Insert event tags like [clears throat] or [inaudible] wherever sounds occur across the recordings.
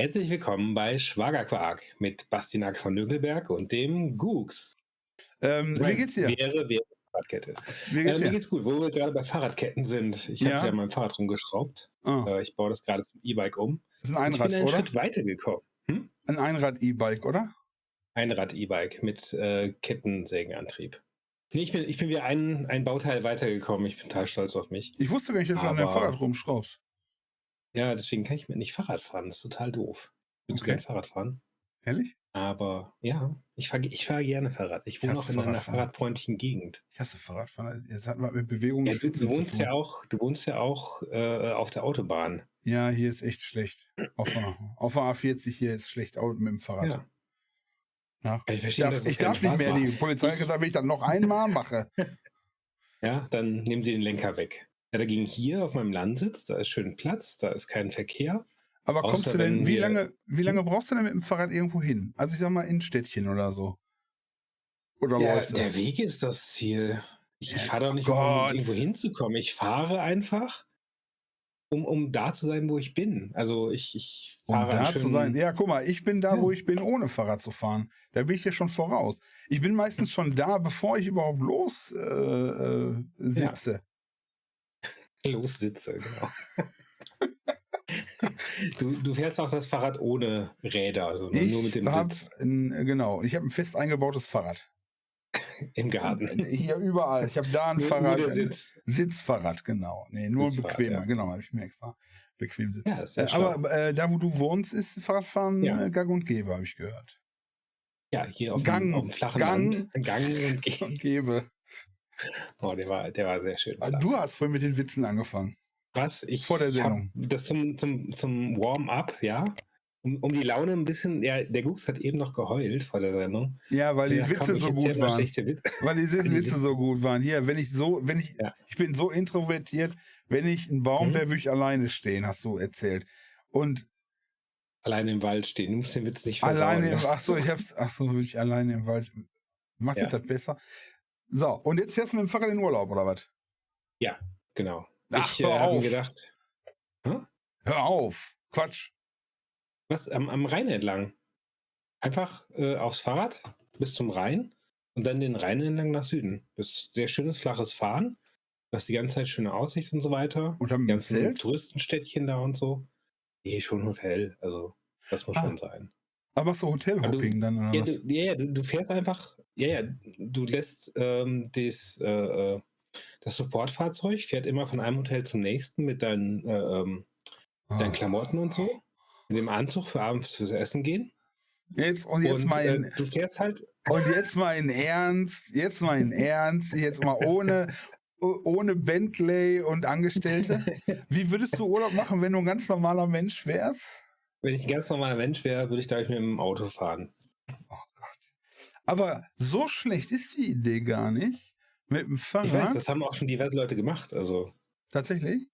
Herzlich willkommen bei Schwagerquark mit Bastinak von Nögelberg und dem Gooks. Ähm, wie geht's dir? Wäre, wäre Fahrradkette. Wie geht's äh, mir dir? geht's gut, wo wir gerade bei Fahrradketten sind. Ich Ja. habe ja mein Fahrrad rumgeschraubt. Ah, Äh, ich baue das gerade zum E-Bike um. das ist ein Und ich Einrad, bin einen oder? Schritt weitergekommen. Hm? Ein Einrad-E-Bike, oder? Einrad-E-Bike mit äh, Kettensägenantrieb. Nee, ich bin, ich bin wieder ein, ein Bauteil weitergekommen. Ich bin total stolz auf mich. Ich wusste gar nicht, dass du an deinem Fahrrad rumschraubst. Ja, deswegen kann ich mir nicht Fahrrad fahren. Das ist total doof. Ich würde Okay. gerne Fahrrad fahren. Ehrlich? Aber ja, ich fahre ich fahr gerne Fahrrad. Ich wohne hasse auch in einer fahrradfreundlichen Gegend. Ich hasse Fahrradfahren. Jetzt hat man mit Bewegung Ja, du, wohnst ja auch, du wohnst ja auch äh, auf der Autobahn. Ja, hier ist echt schlecht. Auf auf der A40 hier ist schlecht mit dem Fahrrad. Ja. Ja. Ich Ich verstehen, darf, ich darf nicht mehr. macht. Die Polizei hat gesagt, wenn ich das noch einmal mache. [laughs] Ja, dann nehmen Sie den Lenker weg. Ja, dagegen hier auf meinem Landsitz, da ist schön Platz, da ist kein Verkehr. Aber Außer kommst du denn, wie lange, wie lange brauchst du denn mit dem Fahrrad irgendwo hin? Also ich sag mal in Städtchen oder so. Oder Der, der Weg ist das Ziel. Ich, ich Ja, fahre doch nicht, Gott. um irgendwo hinzukommen. Ich fahre einfach, um, um da zu sein, wo ich bin. Also ich, ich Um fahre an da zu sein. Ja, guck mal, ich bin da, Ja. wo ich bin, ohne Fahrrad zu fahren. Da bin ich dir schon voraus. Ich bin meistens schon da, bevor ich überhaupt los äh, äh, sitze. Los sitze, genau. [laughs] du, du fährst auch das Fahrrad ohne Räder, also nur, Ich nur mit dem hab Sitz ein, genau, ich habe ein fest eingebautes Fahrrad. [laughs] im Garten. Hier überall. Ich habe da ein Nur, Fahrrad. nur der Sitz. Sitzfahrrad, genau. Nee, nur ein Sitzfahrrad, bequemer, ja. genau, habe ich mir extra bequem sitzen. Ja, Äh, ja aber äh, da, wo du wohnst, ist Fahrradfahren Ja. äh, gang und gäbe, habe ich gehört. ja, hier auf, Gang, dem, auf dem flachen Gang. Land. Gang und [laughs] Und gäbe. [laughs] Oh, der war, der war sehr schön. Flach. Du hast vorhin mit den Witzen angefangen. Was? Ich Vor der Sendung. Das zum, zum, zum Warm-up, ja. Um, um die Laune ein bisschen. Ja, der Gux hat eben noch geheult vor der Sendung. Ja, weil die Witze so gut waren. Witze. Weil die [laughs] Witze so gut waren. Hier, wenn ich so, wenn ich, Ja. ich bin so introvertiert, wenn ich ein Baum Mhm. wäre, würde ich alleine stehen, hast du erzählt. Und Alleine im Wald stehen. Du musst den Witz nicht versauen. alleine, im, ach so, ich hab's, ach so, würde ich alleine im Wald. Macht Ja. das besser? So, und jetzt fährst du mit dem Fahrrad in Urlaub, oder was? Genau. Ach, ich äh, habe mir gedacht, Hör auf. Quatsch. was am, am Rhein entlang. Einfach äh, aufs Fahrrad bis zum Rhein und dann den Rhein entlang nach Süden. Das ist sehr schönes, flaches Fahren. Du hast die ganze Zeit schöne Aussicht und so weiter. Und Die mit dem ganzen Zelt? Touristenstädtchen da und so. Nee, schon Hotel. Also, das muss Ah. schon sein. Aber machst du Hotelhopping dann, oder Ja, was? du, ja, ja, du, du fährst einfach, ja, ja, du lässt ähm, das, äh, äh, das Supportfahrzeug fährt immer von einem Hotel zum nächsten mit deinen, äh, ähm, deinen Ah. Klamotten und so. Mit dem Anzug für abends fürs Essen gehen. Jetzt, und jetzt und mal in, äh, du fährst halt, Und jetzt mal in Ernst, jetzt mal in Ernst, jetzt mal ohne, [laughs] ohne Bentley und Angestellte. Wie würdest du Urlaub machen, wenn du ein ganz normaler Mensch wärst? wenn ich ein ganz normaler Mensch wäre, würde ich da mit dem Auto fahren. Aber so schlecht ist die Idee gar nicht. Mit dem Ich Fahrrad. weiß, das haben auch schon diverse Leute gemacht. Also, Tatsächlich?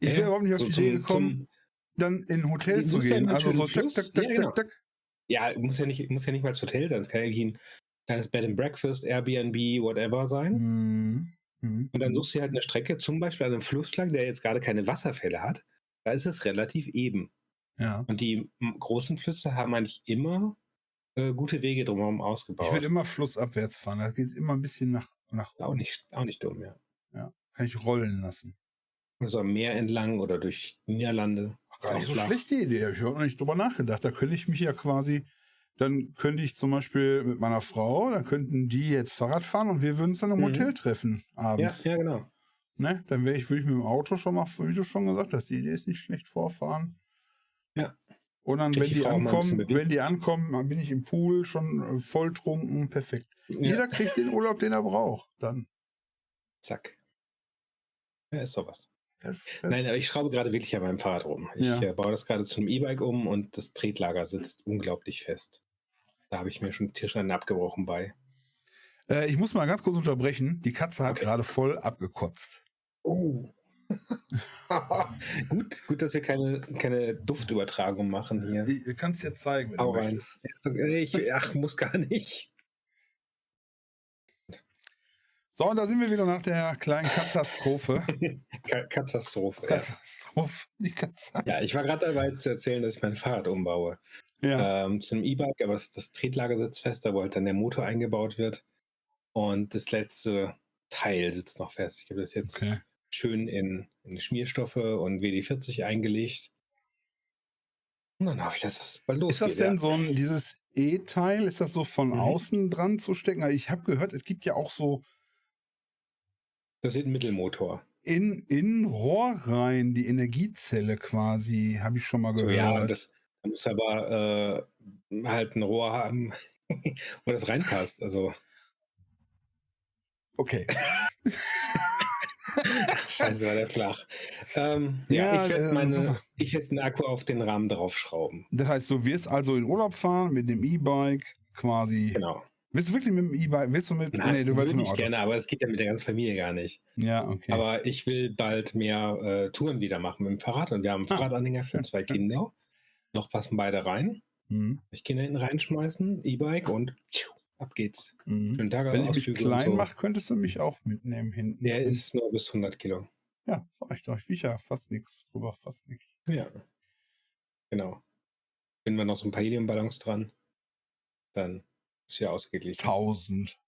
Ich Ja, wäre überhaupt nicht auf so die zum- Idee gekommen, dann in ein Hotel zu gehen. Also so tak, tak, tak, Ja, genau. tak, tak. ja, muss ja nicht, muss ja nicht mal das Hotel sein. Es kann ja irgendwie ein kleines Bed and Breakfast, Airbnb, whatever sein. Mhm. Mhm. Und dann suchst du halt eine Strecke, zum Beispiel an einem Fluss lang, der jetzt gerade keine Wasserfälle hat. Da ist es relativ eben. Ja. Und die großen Flüsse haben eigentlich immer äh, gute Wege drumherum Ich ausgebaut. würde immer flussabwärts fahren. Da geht es immer ein bisschen nach, nach auch, nicht, auch nicht dumm, ja. kann ich rollen lassen. Also am Meer entlang oder durch Niederlande. Gar nicht Auch so flach. schlechte Idee, habe ich überhaupt noch nicht drüber nachgedacht. Da könnte ich mich ja quasi, dann könnte ich zum Beispiel mit meiner Frau, dann könnten die jetzt Fahrrad fahren und wir würden uns dann im Mhm. Hotel treffen Ja, abends. ja, genau. Ne? Dann wäre ich, würde ich mit dem Auto schon mal, wie du schon gesagt hast, die Idee ist nicht schlecht vorfahren. Und dann, wenn die Frau ankommen, wenn die ankommen, dann bin ich im Pool schon äh, volltrunken, perfekt. Ja, Jeder kriegt den Urlaub, den er braucht. Dann. zack. Ja, ist sowas. Perfekt. Nein, aber ich schraube gerade wirklich an meinem Fahrrad rum. Ich Ja. äh, baue das gerade zu einem E-Bike um und das Tretlager sitzt unglaublich fest. Da habe ich mir schon Tischlein abgebrochen bei. Äh, ich muss mal ganz kurz unterbrechen. Die Katze hat Okay. gerade voll abgekotzt. Oh. [laughs] gut, gut, dass wir keine, keine Duftübertragung machen hier. Ich kann es dir zeigen, wenn Hau du rein. möchtest. Ich, ach, muss gar nicht. So, und da sind wir wieder nach der kleinen Katastrophe. [laughs] Ka- Katastrophe. Ja. Katastrophe. Katze. ja, ich war gerade dabei zu erzählen, dass ich mein Fahrrad umbaue. Ja. Ähm, zu einem E-Bike, aber das, das Tretlager sitzt fest, da wo halt dann der Motor eingebaut wird. Und das letzte Teil sitzt noch fest. Ich habe das jetzt Okay. Schön in, in Schmierstoffe und WD-40 eingelegt. Und dann hoffe ich, dass das bald Ist losgeht. das denn ja. so ein, dieses E-Teil, ist das so von Mhm. außen dran zu stecken? Also Ich habe gehört, es gibt ja auch so Das wird ein Mittelmotor. in, in Rohr rein die Energiezelle quasi, habe ich schon mal So, gehört. ja, und das da muss aber äh, halt ein Rohr haben, [laughs] wo das reinpasst. Also, okay. [laughs] [laughs] scheiße, war der flach. Ähm, ja, Ja, ich äh, werde meine, super. ich werde den Akku auf den Rahmen draufschrauben. Das heißt, du wirst also in Urlaub fahren mit dem E-Bike quasi. Genau. Willst du wirklich mit dem E-Bike? Willst du mit. Nein, nee, du willst mit dem Auto. gerne, aber es geht ja mit der ganzen Familie gar nicht. Ja, okay. Aber ich will bald mehr äh, Touren wieder machen mit dem Fahrrad und wir haben einen Ah. Fahrradanhänger für zwei [laughs] Kinder. Noch passen beide rein. Mhm. Ich Kinder hinten reinschmeißen, E-Bike und tschiu, ab geht's. Mhm. Schönen Tag Wenn ich mich klein so. mache, könntest du mich auch mitnehmen hinten. Der ist nur bis 100 Kilo. Ja, sag ich doch. Ich wiege ja fast nichts drüber, fast nichts. Ja. Genau. Wenn wir noch so ein paar Heliumballons dran, dann ist ja ausgeglichen. 1000.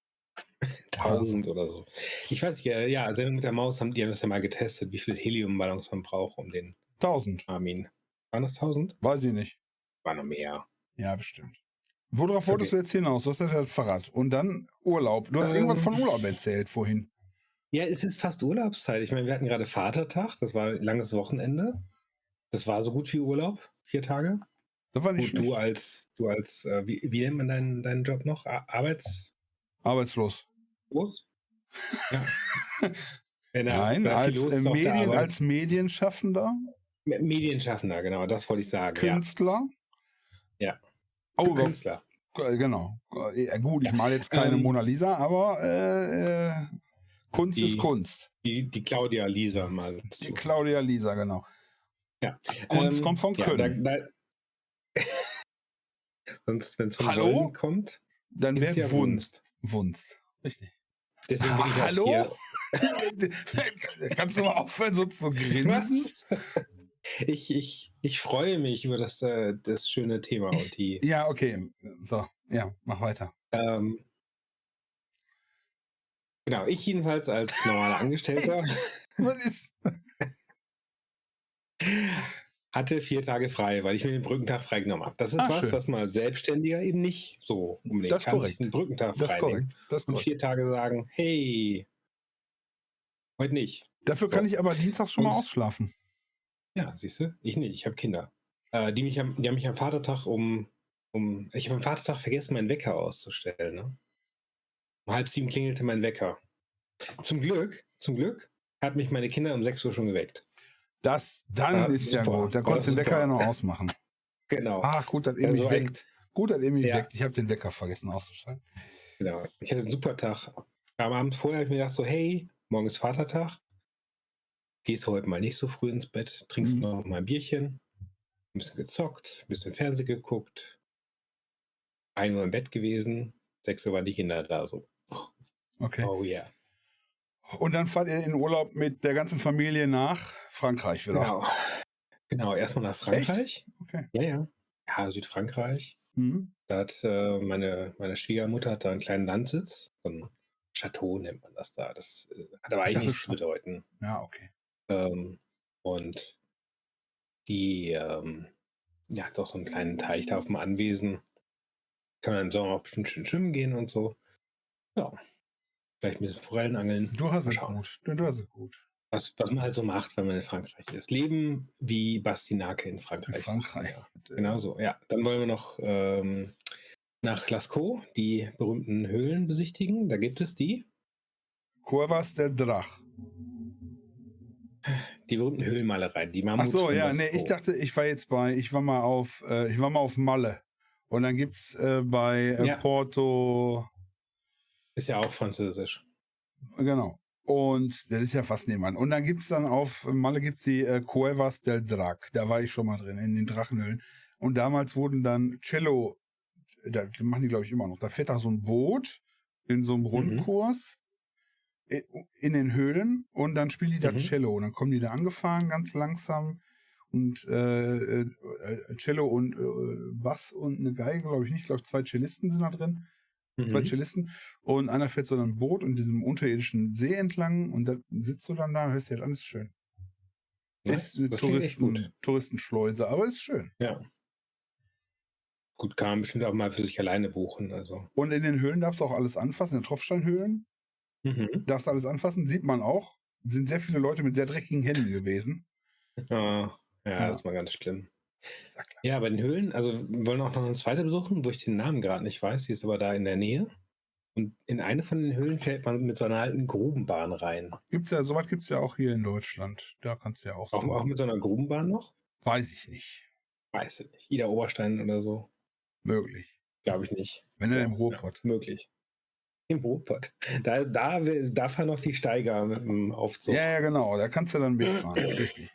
1000 [laughs] oder so. Ich weiß nicht, ja, Sendung mit der Maus haben die haben das ja mal getestet, wie viel Heliumballons man braucht, um den 1000. Armin. Waren das 1000? Weiß ich nicht. War noch mehr. Ja, bestimmt. Worauf Ist wolltest okay. du jetzt hinaus? Du hast ja das Fahrrad. Und dann Urlaub. Du hast Ähm. irgendwas von Urlaub erzählt vorhin. Ja, es ist fast Urlaubszeit. Ich meine, wir hatten gerade Vatertag, das war ein langes Wochenende. Das war so gut wie Urlaub, vier Tage. Das war nicht Und du als, du als, äh, wie, wie nennt man deinen, deinen Job noch? Ar- Arbeitslos? Arbeitslos. Ja. [laughs] Wenn er- Nein, als los äh, der Medien, als Medienschaffender, Me- Medienschaffender, genau, das wollte ich sagen. Künstler. Ja. Oh, Du Gott, Künstler. äh, genau. Äh, Ja, gut, ich male jetzt keine Ähm, Mona Lisa, aber äh, äh, Kunst Die- ist Kunst. Die, die Claudia Lisa mal. Die Claudia Lisa, genau. Ja. Kunst Ähm, kommt vom ja, Können. Da, da, sonst, wenn es von Hallo? Wollen kommt, Dann wäre es ja Wunst. Wunst. Richtig. Deswegen bin ich auch Hallo? Hier. [laughs] Kannst du mal aufhören, so zu grinsen? Ich, ich, ich freue mich über das, äh, das schöne Thema und die. Ja, okay. So, ja, mach weiter. Ähm, genau, ich jedenfalls als normaler [laughs] Angestellter [laughs] hatte vier Tage frei, weil ich mir den Brückentag freigenommen habe. Das ist Ah, was, schön. was man als Selbstständiger eben nicht so unbedingt Das kann, korrekt. sich den Brückentag Das ist freinehmen. korrekt. Das ist Und korrekt. vier Tage sagen, hey, heute nicht. Dafür kann ich aber dienstags schon mal Und- ausschlafen. Ja, siehst du, ich nicht, ich habe Kinder. Äh, die, mich am, die haben mich am Vatertag um, um ich habe am Vatertag vergessen, meinen Wecker auszustellen. Ne? Um halb sieben klingelte mein Wecker. Zum Glück, zum Glück hat mich meine Kinder um sechs Uhr schon geweckt. Das, dann Ja, ist ja super. gut. Dann konntest du den Wecker ja noch ausmachen. [laughs] Genau. Ach, gut, dass ihr Also mich ein- weckt. Gut, dass ihr mich Ja. weckt. Ich habe den Wecker vergessen auszuschalten. Genau. Ich hatte einen super Tag. Am Abend vorher habe ich mir gedacht, so, hey, morgen ist Vatertag. Gehst du heute mal nicht so früh ins Bett, trinkst Mhm. noch mal ein Bierchen, ein bisschen gezockt, ein bisschen Fernsehen geguckt. Ein Uhr im Bett gewesen, sechs Uhr waren die Kinder da, so. Okay. Oh yeah. Und dann fahrt ihr in Urlaub mit der ganzen Familie nach Frankreich wieder. Genau. Genau, erstmal nach Frankreich. Okay. Ja, ja. Ja, Südfrankreich. Mhm. Da hat äh, meine, meine Schwiegermutter hat da einen kleinen Landsitz. So ein Chateau nennt man das da. Das äh, hat aber Ich eigentlich nichts zu bedeuten. Ja, okay. Ähm, und die, ähm, ja, hat auch so einen kleinen Teich da auf dem Anwesen. Kann man im Sommer auch bestimmt schön schwimmen gehen und so. Ja. Vielleicht ein bisschen Forellen angeln. Du hast es gut. Du, du hast es gut. Was, was man halt so macht, wenn man in Frankreich ist. Leben wie Bastinake in Frankreich. In Frankreich. Ja. Genau so, ja. Dann wollen wir noch ähm, nach Lascaux die berühmten Höhlen besichtigen. Da gibt es die, Cuevas del Drach. Die berühmten Höhlenmalereien, die Ach Mammuts so, von ja, nee, ich dachte, ich war jetzt bei, ich war mal auf, äh, ich war mal auf Malle. Und dann gibt's äh, bei äh, Ja. Porto, Ist ja auch französisch. genau. Und das ist ja fast nebenan. Und dann gibt's dann auf Malle gibt's die äh, Cuevas del Drac. Da war ich schon mal drin, in den Drachenhöhlen. Und damals wurden dann Cello, da machen die glaube ich immer noch, da fährt da so ein Boot in so einem Rundkurs. i- in den Höhlen und dann spielen die da Mhm. Cello. Und dann kommen die da angefahren, ganz langsam. Und äh, äh, äh, Cello und äh, Bass und eine Geige, glaube ich nicht. Ich glaube, zwei Cellisten sind da drin. Zwei Mhm. Cellisten. Und einer fährt so in ein Boot in diesem unterirdischen See entlang und da sitzt du dann da und hörst dir halt alles schön. Das, ist eine. Touristen, Touristenschleuse, aber ist schön. Ja. Gut, kann man bestimmt auch mal für sich alleine buchen. Also. Und in den Höhlen darfst du auch alles anfassen, in den Tropfsteinhöhlen Mhm. darfst du alles anfassen, sieht man auch. Sind sehr viele Leute mit sehr dreckigen Händen gewesen. [laughs] Ah, ja, Ja. das war ganz schlimm. Ja, bei den Höhlen, also wir wollen auch noch eine zweite besuchen, wo ich den Namen gerade nicht weiß. Die ist aber da in der Nähe. Und in eine von den Höhlen fährt man mit so einer alten Grubenbahn rein. Gibt's ja, sowas gibt es ja auch hier in Deutschland. Da kannst du ja auch. Auch, so- auch mit so einer Grubenbahn noch? Weiß ich nicht. Weiß ich nicht. Ida Oberstein oder so? Möglich. Glaube ich nicht. Wenn er Ja, im Ruhrpott. Ja, möglich. Im Ruhrpott. Da, da, da fahren noch die Steiger mit dem Aufzug. Ja, ja, genau. Da kannst du dann mitfahren. [clears throat] Richtig.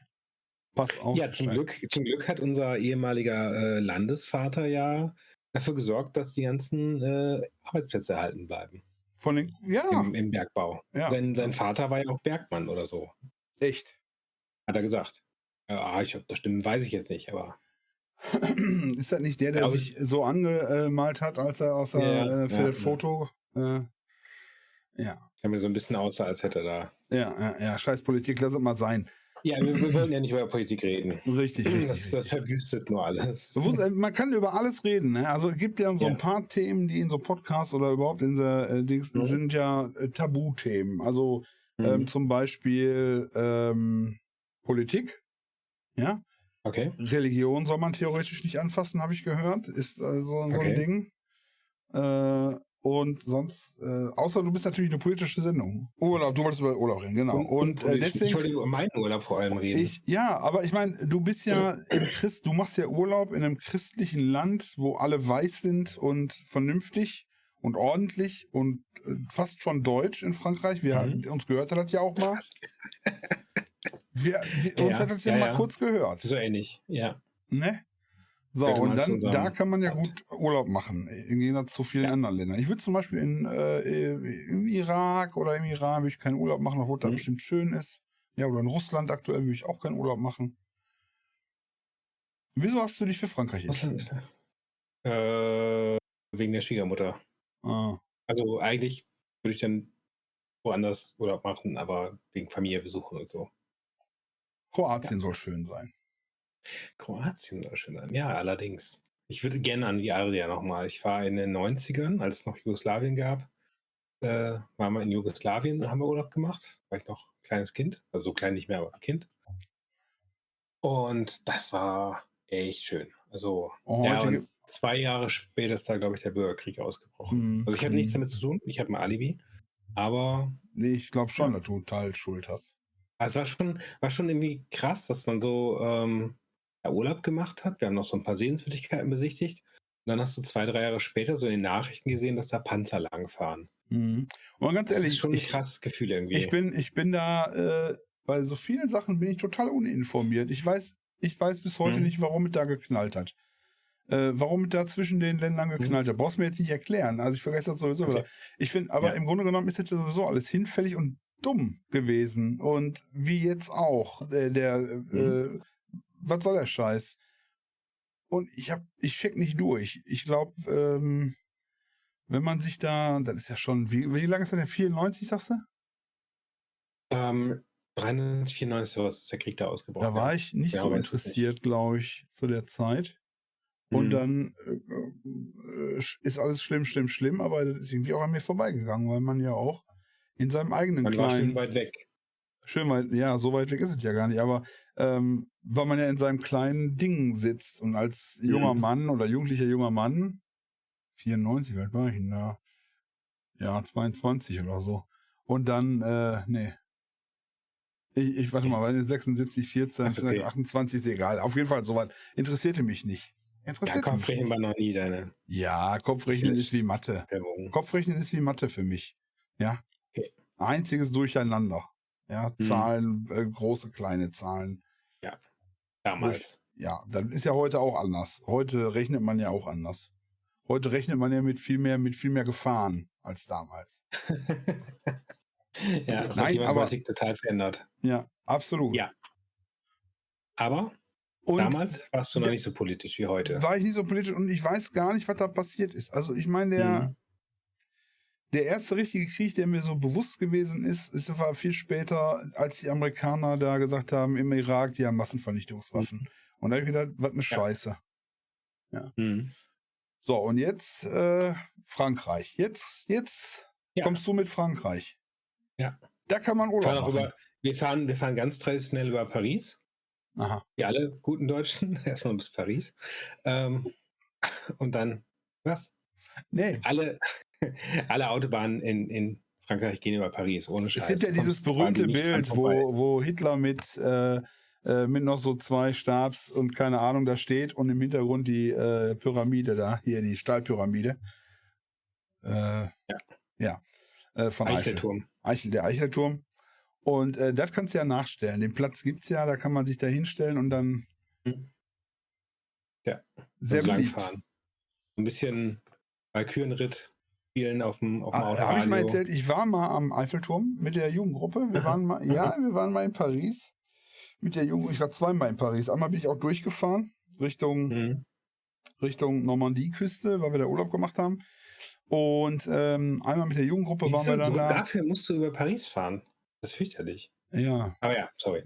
Pass auf. Ja, zum Glück, zum Glück hat unser ehemaliger äh, Landesvater ja dafür gesorgt, dass die ganzen äh, Arbeitsplätze erhalten bleiben Von den. Ja, im, im Bergbau. ja. Sein, sein Vater war ja auch Bergmann oder so, echt. hat er gesagt. Ja, ich, ob das stimmt, weiß ich jetzt nicht, aber [clears throat] Ist das nicht der, der Aber- sich so angemalt hat, als er aus der, Ja, äh, für ja, das ja. Foto. Äh, ja. ich mir so ein bisschen aussah, als hätte da. Ja, ja, ja, scheiß Politik, lass es mal sein. Ja, wir, wir wollen ja nicht über Politik reden. [laughs] Richtig, richtig. Das, das verwüstet nur alles. Äh, Man kann über alles reden. Ne? Also es gibt ja so Ja. ein paar Themen, die in so Podcasts oder überhaupt in der äh, Dings Mhm. sind ja äh, Tabuthemen. Also Mhm. ähm, zum Beispiel ähm, Politik. Ja, okay. Religion soll man theoretisch nicht anfassen, habe ich gehört. Ist äh, so, so Okay. ein Ding. Äh, und sonst, äh, außer du bist natürlich eine politische Sendung. Urlaub, du wolltest über Urlaub reden, genau. Und, äh, ich, ich deswegen. wollte über meinen Urlaub vor allem reden. Ich, ja, aber ich meine, du bist ja im Christ, du machst ja Urlaub in einem christlichen Land, wo alle weiß sind und vernünftig und ordentlich und äh, fast schon deutsch in Frankreich. Wir, Mhm. Uns gehört hat das ja auch mal. [laughs] Wir, wir, uns Ja, hat das ja, ja, mal ja. kurz gehört. so ähnlich, ja. Ne? So, und dann, da kann man ja gut Urlaub machen, im Gegensatz zu vielen Ja. anderen Ländern. Ich würde zum Beispiel in, äh, im Irak oder im Iran würde ich keinen Urlaub machen, obwohl Mhm. bestimmt schön ist. Ja, oder in Russland aktuell würde ich auch keinen Urlaub machen. Wieso hast du dich für Frankreich entschieden? Äh, wegen der Schwiegermutter. Ah, Also eigentlich würde ich dann woanders Urlaub machen, aber wegen Familie besuchen und so. Kroatien soll schön sein. Kroatien soll schön sein. Ja, allerdings. Ich würde gerne an die Adria nochmal. Ich war in den 90ern, als es noch Jugoslawien gab. Äh, waren wir in Jugoslawien, haben wir Urlaub gemacht. War ich noch kleines Kind. Also so klein nicht mehr, aber Kind. Und das war echt schön. Also, Oh, ja, zwei Jahre später ist da, glaube ich, der Bürgerkrieg ausgebrochen. Hm, Also ich habe nichts damit zu tun. Ich habe ein Alibi. Aber Nee, ich glaube schon, Ja. dass du total Schuld hast. es war schon, war schon irgendwie krass, dass man so ähm, Urlaub gemacht hat. Wir haben noch so ein paar Sehenswürdigkeiten besichtigt. Und dann hast du zwei, drei Jahre später so in den Nachrichten gesehen, dass da Panzer langfahren. Mhm. Und ganz Das ehrlich, ist schon ein ich, krasses Gefühl irgendwie. Ich bin, ich bin da, äh, bei so vielen Sachen bin ich total uninformiert. Ich weiß, ich weiß bis heute Mhm. nicht, warum es da geknallt hat. Äh, warum es da zwischen den Ländern geknallt hat. Brauchst mir jetzt nicht erklären. Also ich vergesse das sowieso Okay. wieder. Ich finde, aber Ja. im Grunde genommen ist das ja sowieso alles hinfällig und dumm gewesen. Und wie jetzt auch. Äh, der, Mhm. äh, was soll der Scheiß? Und ich hab, ich check nicht durch. Ich glaube, ähm, wenn man sich da, das ist ja schon, wie, wie lange ist das denn? 94, sagst du? ähm, 93, 94 war der Krieg da ausgebrochen. Da war ich nicht Ja, so interessiert, glaube ich, zu der Zeit. Und Mhm. dann äh, äh, ist alles schlimm, schlimm, schlimm, aber das ist irgendwie auch an mir vorbeigegangen, weil man ja auch in seinem eigenen Man war kleinen. schön weit weg. Schön weit, ja, so weit weg ist es ja gar nicht, aber ähm, weil man ja in seinem kleinen Ding sitzt und als junger Mhm. Mann oder jugendlicher junger Mann, 94, wie alt war ich denn da? Ja, 22 oder so. Und dann, äh, nee. Ich, ich warte mal, weil 76, 14, Ist okay. 28 ist egal. Auf jeden Fall soweit. Interessierte mich nicht. Ja, Interessierte mich Kopfrechnen nicht. war noch nie deine Ja, Kopfrechnen Das- ist wie Mathe. Kopfrechnen ist wie Mathe für mich. Ja. Okay. Einziges Durcheinander. Ja, Mhm. Zahlen, äh, große, kleine Zahlen. Damals. Ja, das ist ja heute auch anders. Heute rechnet man ja auch anders. Heute rechnet man ja mit viel mehr, mit viel mehr Gefahren als damals. [laughs] Ja, das Nein, hat die aber- Mathematik total verändert. Ja, absolut. Ja. Aber Und damals warst du noch der- nicht so politisch wie heute. war ich nicht so politisch und ich weiß gar nicht, was da passiert ist. Also ich meine, der, Mhm. Der erste richtige Krieg, der mir so bewusst gewesen ist, ist war viel später, als die Amerikaner da gesagt haben, im Irak, die haben Massenvernichtungswaffen. Und da habe ich gedacht, was eine Scheiße. Mhm. So, und jetzt äh, Frankreich. Jetzt, jetzt Ja. kommst du mit Frankreich. Ja. Da kann man Urlaub machen. über, wir, fahren, wir fahren ganz traditionell über Paris. Aha. Wie alle guten Deutschen. [laughs] Erstmal bis Paris. Ähm, und dann, was? Nee. Alle, [laughs] alle Autobahnen in, in Frankreich gehen über Paris, ohne Scheiß. Es gibt ja dieses berühmte Bild, wo, wo Hitler mit, äh, äh, mit noch so zwei Stabs und keine Ahnung da steht und im Hintergrund die äh, Pyramide da, hier die Stahlpyramide. Äh, ja. Ja. Äh, von Eichel. Eiffelturm. Eichel, der Eichelturm. Und äh, das kannst du ja nachstellen. Den Platz gibt's ja, da kann man sich da hinstellen und dann Hm. Ja. sehr Also beliebt. langfahren. Ein bisschen Walkürenritt spielen auf dem, auf dem Ah. Habe ich mal erzählt, ich war mal am Eiffelturm mit der Jugendgruppe. Wir waren mal, ja, wir waren mal in Paris mit der Jugend. Ich war zweimal in Paris. Einmal bin ich auch durchgefahren Richtung, Mhm. Richtung Normandie-Küste, weil wir da Urlaub gemacht haben. Und ähm, einmal mit der Jugendgruppe waren wir dann so, da. dafür musst du über Paris fahren. Das ist fürchterlich. Ja. Aber ja, sorry.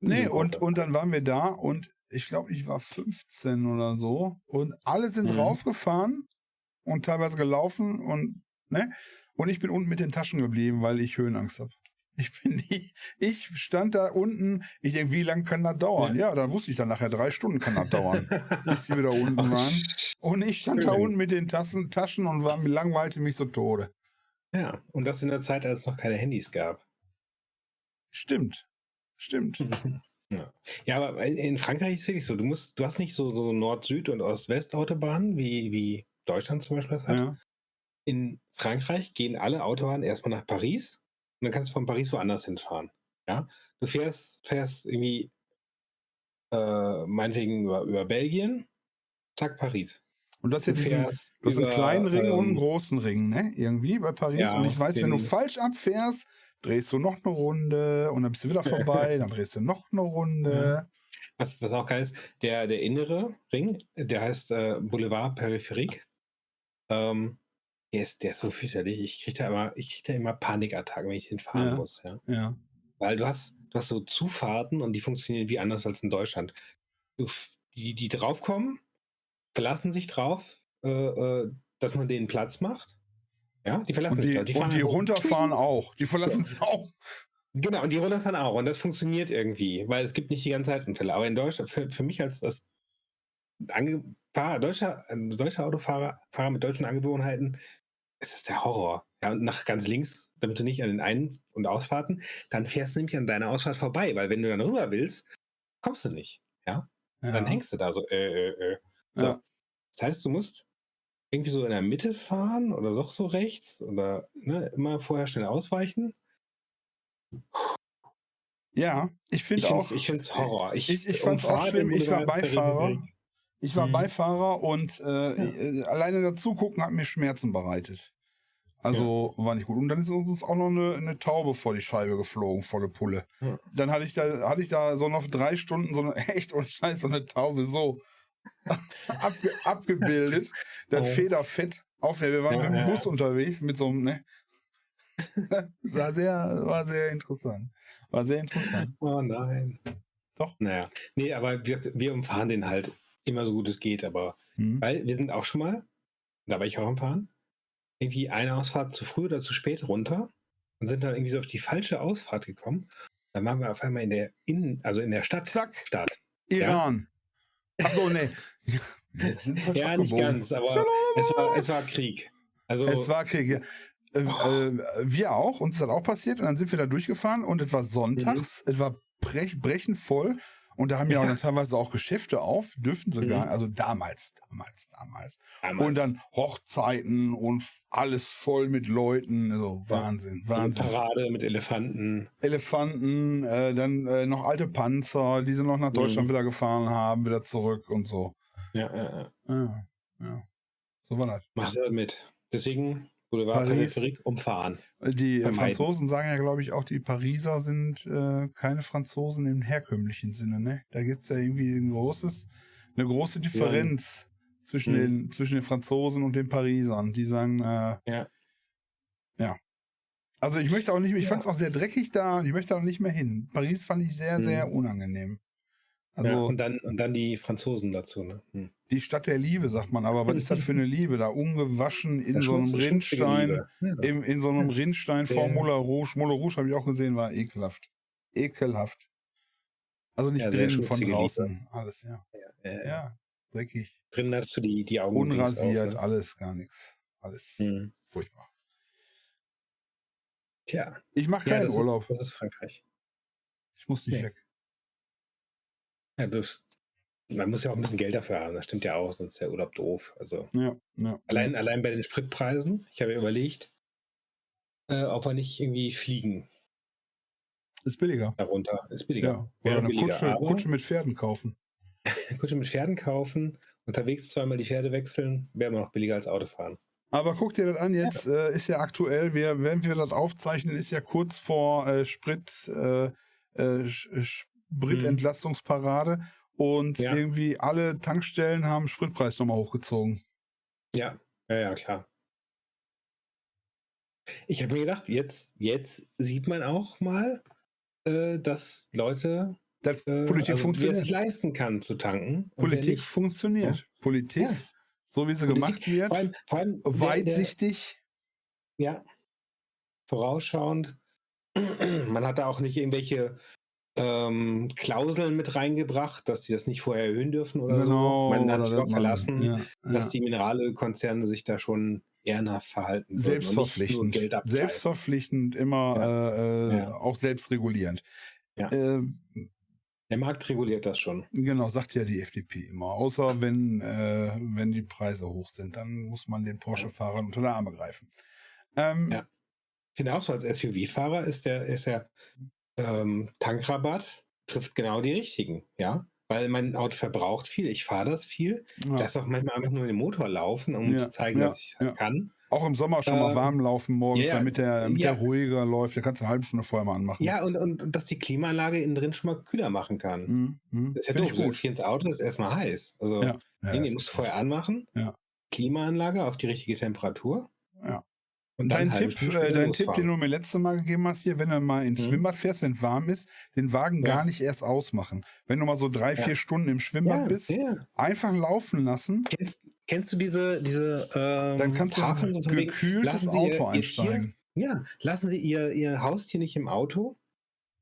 Nee, und, und dann waren wir da und ich glaube, ich war 15 oder so. Und alle sind Mhm. raufgefahren und teilweise gelaufen und, ne? Und ich bin unten mit den Taschen geblieben, weil ich Höhenangst habe. Ich bin nicht, ich stand da unten, ich denke, wie lange kann das dauern? Ja, dann wusste ich dann nachher, drei Stunden kann das dauern, [laughs] bis sie wieder unten Oh, waren. Und ich stand da unten mit den Tassen, Taschen und war, langweilte mich so tode. Ja, und das in der Zeit, als es noch keine Handys gab. Stimmt. Stimmt. [laughs] Ja. ja, aber in- in Frankreich ist es wirklich so, du musst, du hast nicht so, so Nord-Süd- und Ost-West-Autobahnen, wie, wie Deutschland zum Beispiel das hat. Ja. In Frankreich gehen alle Autobahnen erstmal nach Paris und dann kannst du von Paris woanders hinfahren. Ja, du fährst, fährst irgendwie äh, meinetwegen über, über Belgien, zack, Paris. Und das Du diesen, Du hast einen kleinen Ring und einen ähm, großen Ring, ne? Irgendwie bei Paris. Ja, und ich weiß, wenn du falsch abfährst, drehst du noch eine Runde und dann bist du wieder [laughs] vorbei, dann drehst du noch eine Runde. Was, was auch geil ist, der, der innere Ring, der heißt äh, Boulevard Périphérique. Ähm, der, ist, der ist so fürchterlich. Ich kriege da immer, ich krieg da immer Panikattacken, wenn ich den fahren Ja. muss. Ja. Ja. Weil du hast, du hast so Zufahrten und die funktionieren wie anders als in Deutschland. Die, die draufkommen, verlassen sich drauf, äh, äh, dass man denen Platz macht. Ja, die verlassen Und sich die, drauf. und fahren die runterfahren auch. Die verlassen sich auch. Genau, und die runterfahren auch. Und das funktioniert irgendwie, weil es gibt nicht die ganze Zeit Unfälle. Aber in Deutschland, für, für mich als, als Ange Fahrer, deutscher, deutscher Autofahrer Fahrer mit deutschen Angewohnheiten, ist es der Horror. Ja, und nach ganz links, damit du nicht an den Ein- und Ausfahrten, dann fährst du nämlich an deiner Ausfahrt vorbei, weil wenn du dann rüber willst, kommst du nicht. Ja? Dann hängst du da so, äh, äh, äh. So. Ja. Das heißt, du musst irgendwie so in der Mitte fahren oder doch so rechts oder ne, immer vorher schnell ausweichen. Ja, ich Ich finde finde auch. es ich find's Horror. Ich, ich fand es auch schlimm. Ich war Beifahrer. Ich war Mhm. Beifahrer und äh, äh, alleine dazu gucken hat mir Schmerzen bereitet. Also war nicht gut. Und dann ist uns auch noch eine, eine Taube vor die Scheibe geflogen, volle Pulle. Ja. Dann hatte ich da, hatte ich da so noch drei Stunden so eine [laughs] echt und scheiß so eine Taube so [laughs] abge, abgebildet. Das Oh. Federfett auf der, wir waren Ja, mit dem ja, Bus ja. unterwegs mit so einem, ne? [laughs] Das war sehr, war sehr interessant. War sehr interessant. Oh nein. Doch. Naja. Nee, aber wir, wir umfahren den halt immer so gut es geht, aber Hm. weil wir sind auch schon mal, da war ich auch am Fahren, irgendwie eine Ausfahrt zu früh oder zu spät runter und sind dann irgendwie so auf die falsche Ausfahrt gekommen. Dann waren wir auf einmal in der Innen, also in der Stadt. Zack, Stadt. Iran. Ach so, nee. [laughs] Ja, nicht ganz, aber es war, es war Krieg. Also Es war Krieg. Ja. Äh, äh, wir auch, uns ist das auch passiert und dann sind wir da durchgefahren und es war sonntags, es war brech, brechend voll und da haben ja, auch Ja. dann teilweise auch Geschäfte auf, dürften sie Mhm. gar also damals, damals, damals. damals. Und dann Hochzeiten und alles voll mit Leuten, also Ja. Wahnsinn, Eine Wahnsinn. Parade mit Elefanten. Elefanten, äh, dann äh, noch alte Panzer, die sie noch nach Deutschland Mhm. wieder gefahren haben, wieder zurück und so. Ja, ja, ja. Ja, ja. So war das. Machst du mit. Deswegen Boulevard Paris. Peripherie umfahren. Die äh, Vermeiden. Franzosen sagen ja, glaube ich, auch, die Pariser sind äh, keine Franzosen im herkömmlichen Sinne. Ne? Da gibt es ja irgendwie ein großes, eine große Differenz zwischen, Mhm. den, zwischen den Franzosen und den Parisern. Die sagen, äh, Ja. ja. Also ich möchte auch nicht, ich Ja. fand es auch sehr dreckig da und ich möchte auch nicht mehr hin. Paris fand ich sehr, Mhm. sehr unangenehm. Also ja, und, dann, und dann die Franzosen dazu. Ne? Hm. die Stadt der Liebe, sagt man. Aber was ist das für eine Liebe? Da ungewaschen in Ja, so einem Rindstein. Liebe. Ja. Im, in so einem. Rindstein vor. Moulin Rouge. Moulin Rouge habe ich auch gesehen, war ekelhaft. Ekelhaft. Also nicht drinnen, von draußen. Alles, ja. Ja, dreckig. Drinnen hattest du die, die Augen Unrasiert, Auf, alles, gar nichts. Alles ne? hm. furchtbar. Tja, Ich mache keinen Urlaub. Ist, das ist Frankreich. Ich muss nicht Nee. weg. Ja, das, man muss ja auch ein bisschen Geld dafür haben. Das stimmt ja auch, sonst ist der Urlaub doof. Also Ja, ja. allein, allein bei den Spritpreisen, ich habe ja überlegt, äh, ob wir nicht irgendwie fliegen Ist billiger. darunter. Ist billiger. Ja. Oder eine billiger. Kutsche, Kutsche mit Pferden kaufen. [laughs] Kutsche mit Pferden kaufen, unterwegs zweimal die Pferde wechseln, wäre immer noch billiger als Autofahren. Aber guck dir das an, jetzt äh, ist ja aktuell, wir, wenn wir das aufzeichnen, ist ja kurz vor äh, Sprit, äh, äh, Sch- Spritentlastungsparade und Ja. irgendwie alle Tankstellen haben Spritpreis nochmal hochgezogen. Ja, ja, ja, klar. Ich habe mir gedacht, jetzt, jetzt sieht man auch mal, äh, dass Leute Das, äh, Politik also, funktioniert. sich leisten kann zu tanken. Politik nicht. funktioniert. Politik, Ja. so wie sie Politik, gemacht wird, Vor allem, vor allem der- der- weitsichtig. Ja. Vorausschauend. [clears throat] Man hat da auch nicht irgendwelche ähm, Klauseln mit reingebracht, dass sie das nicht vorher erhöhen dürfen oder so. Man hat sich dass darauf verlassen, ja, dass ja. die Mineralölkonzerne sich da schon ehrenhaft verhalten Selbstverpflichtend. Selbstverpflichtend, immer äh, äh, Ja. auch selbstregulierend. Ja. Äh, Der Markt reguliert das schon. Genau, sagt ja die FDP immer. Außer wenn, äh, wenn die Preise hoch sind, dann muss man den Porsche-Fahrern unter der Arme greifen. Ähm, Ja. Ich finde auch so, als SUV-Fahrer ist der, ist der ähm, Tankrabatt trifft genau die richtigen, ja. Weil mein Auto verbraucht viel, ich fahre das viel. ja. Ich lasse auch manchmal einfach nur den Motor laufen, um Ja, zu zeigen, ja, dass ich es ja. kann. Auch im Sommer schon mal ähm, warm laufen morgens, ja, damit, der, damit ja. der ruhiger läuft. Der kannst du eine halbe Stunde vorher mal anmachen. Ja, und, und, und dass die Klimaanlage innen drin schon mal kühler machen kann. Mhm, mhm. Das ist ja doof. Du hier ins Auto, ist erstmal heiß. Also, Ja, ja, nee, musst du vorher anmachen. Klimaanlage auf die richtige Temperatur. Und Dein halbe Tipp, äh, dein Tipp, den du mir letztes Mal gegeben hast hier, wenn du mal ins Mhm. Schwimmbad fährst, wenn warm ist, den Wagen Ja. gar nicht erst ausmachen. Wenn du mal so drei, Ja. vier Stunden im Schwimmbad ja, bist, einfach laufen lassen, Kennst, kennst du diese, diese ähm, dann kannst du Tafeln, ein gekühltes Auto ihr, Ihr einsteigen. Tier, ja, lassen Sie Ihr, Ihr Haustier nicht im Auto,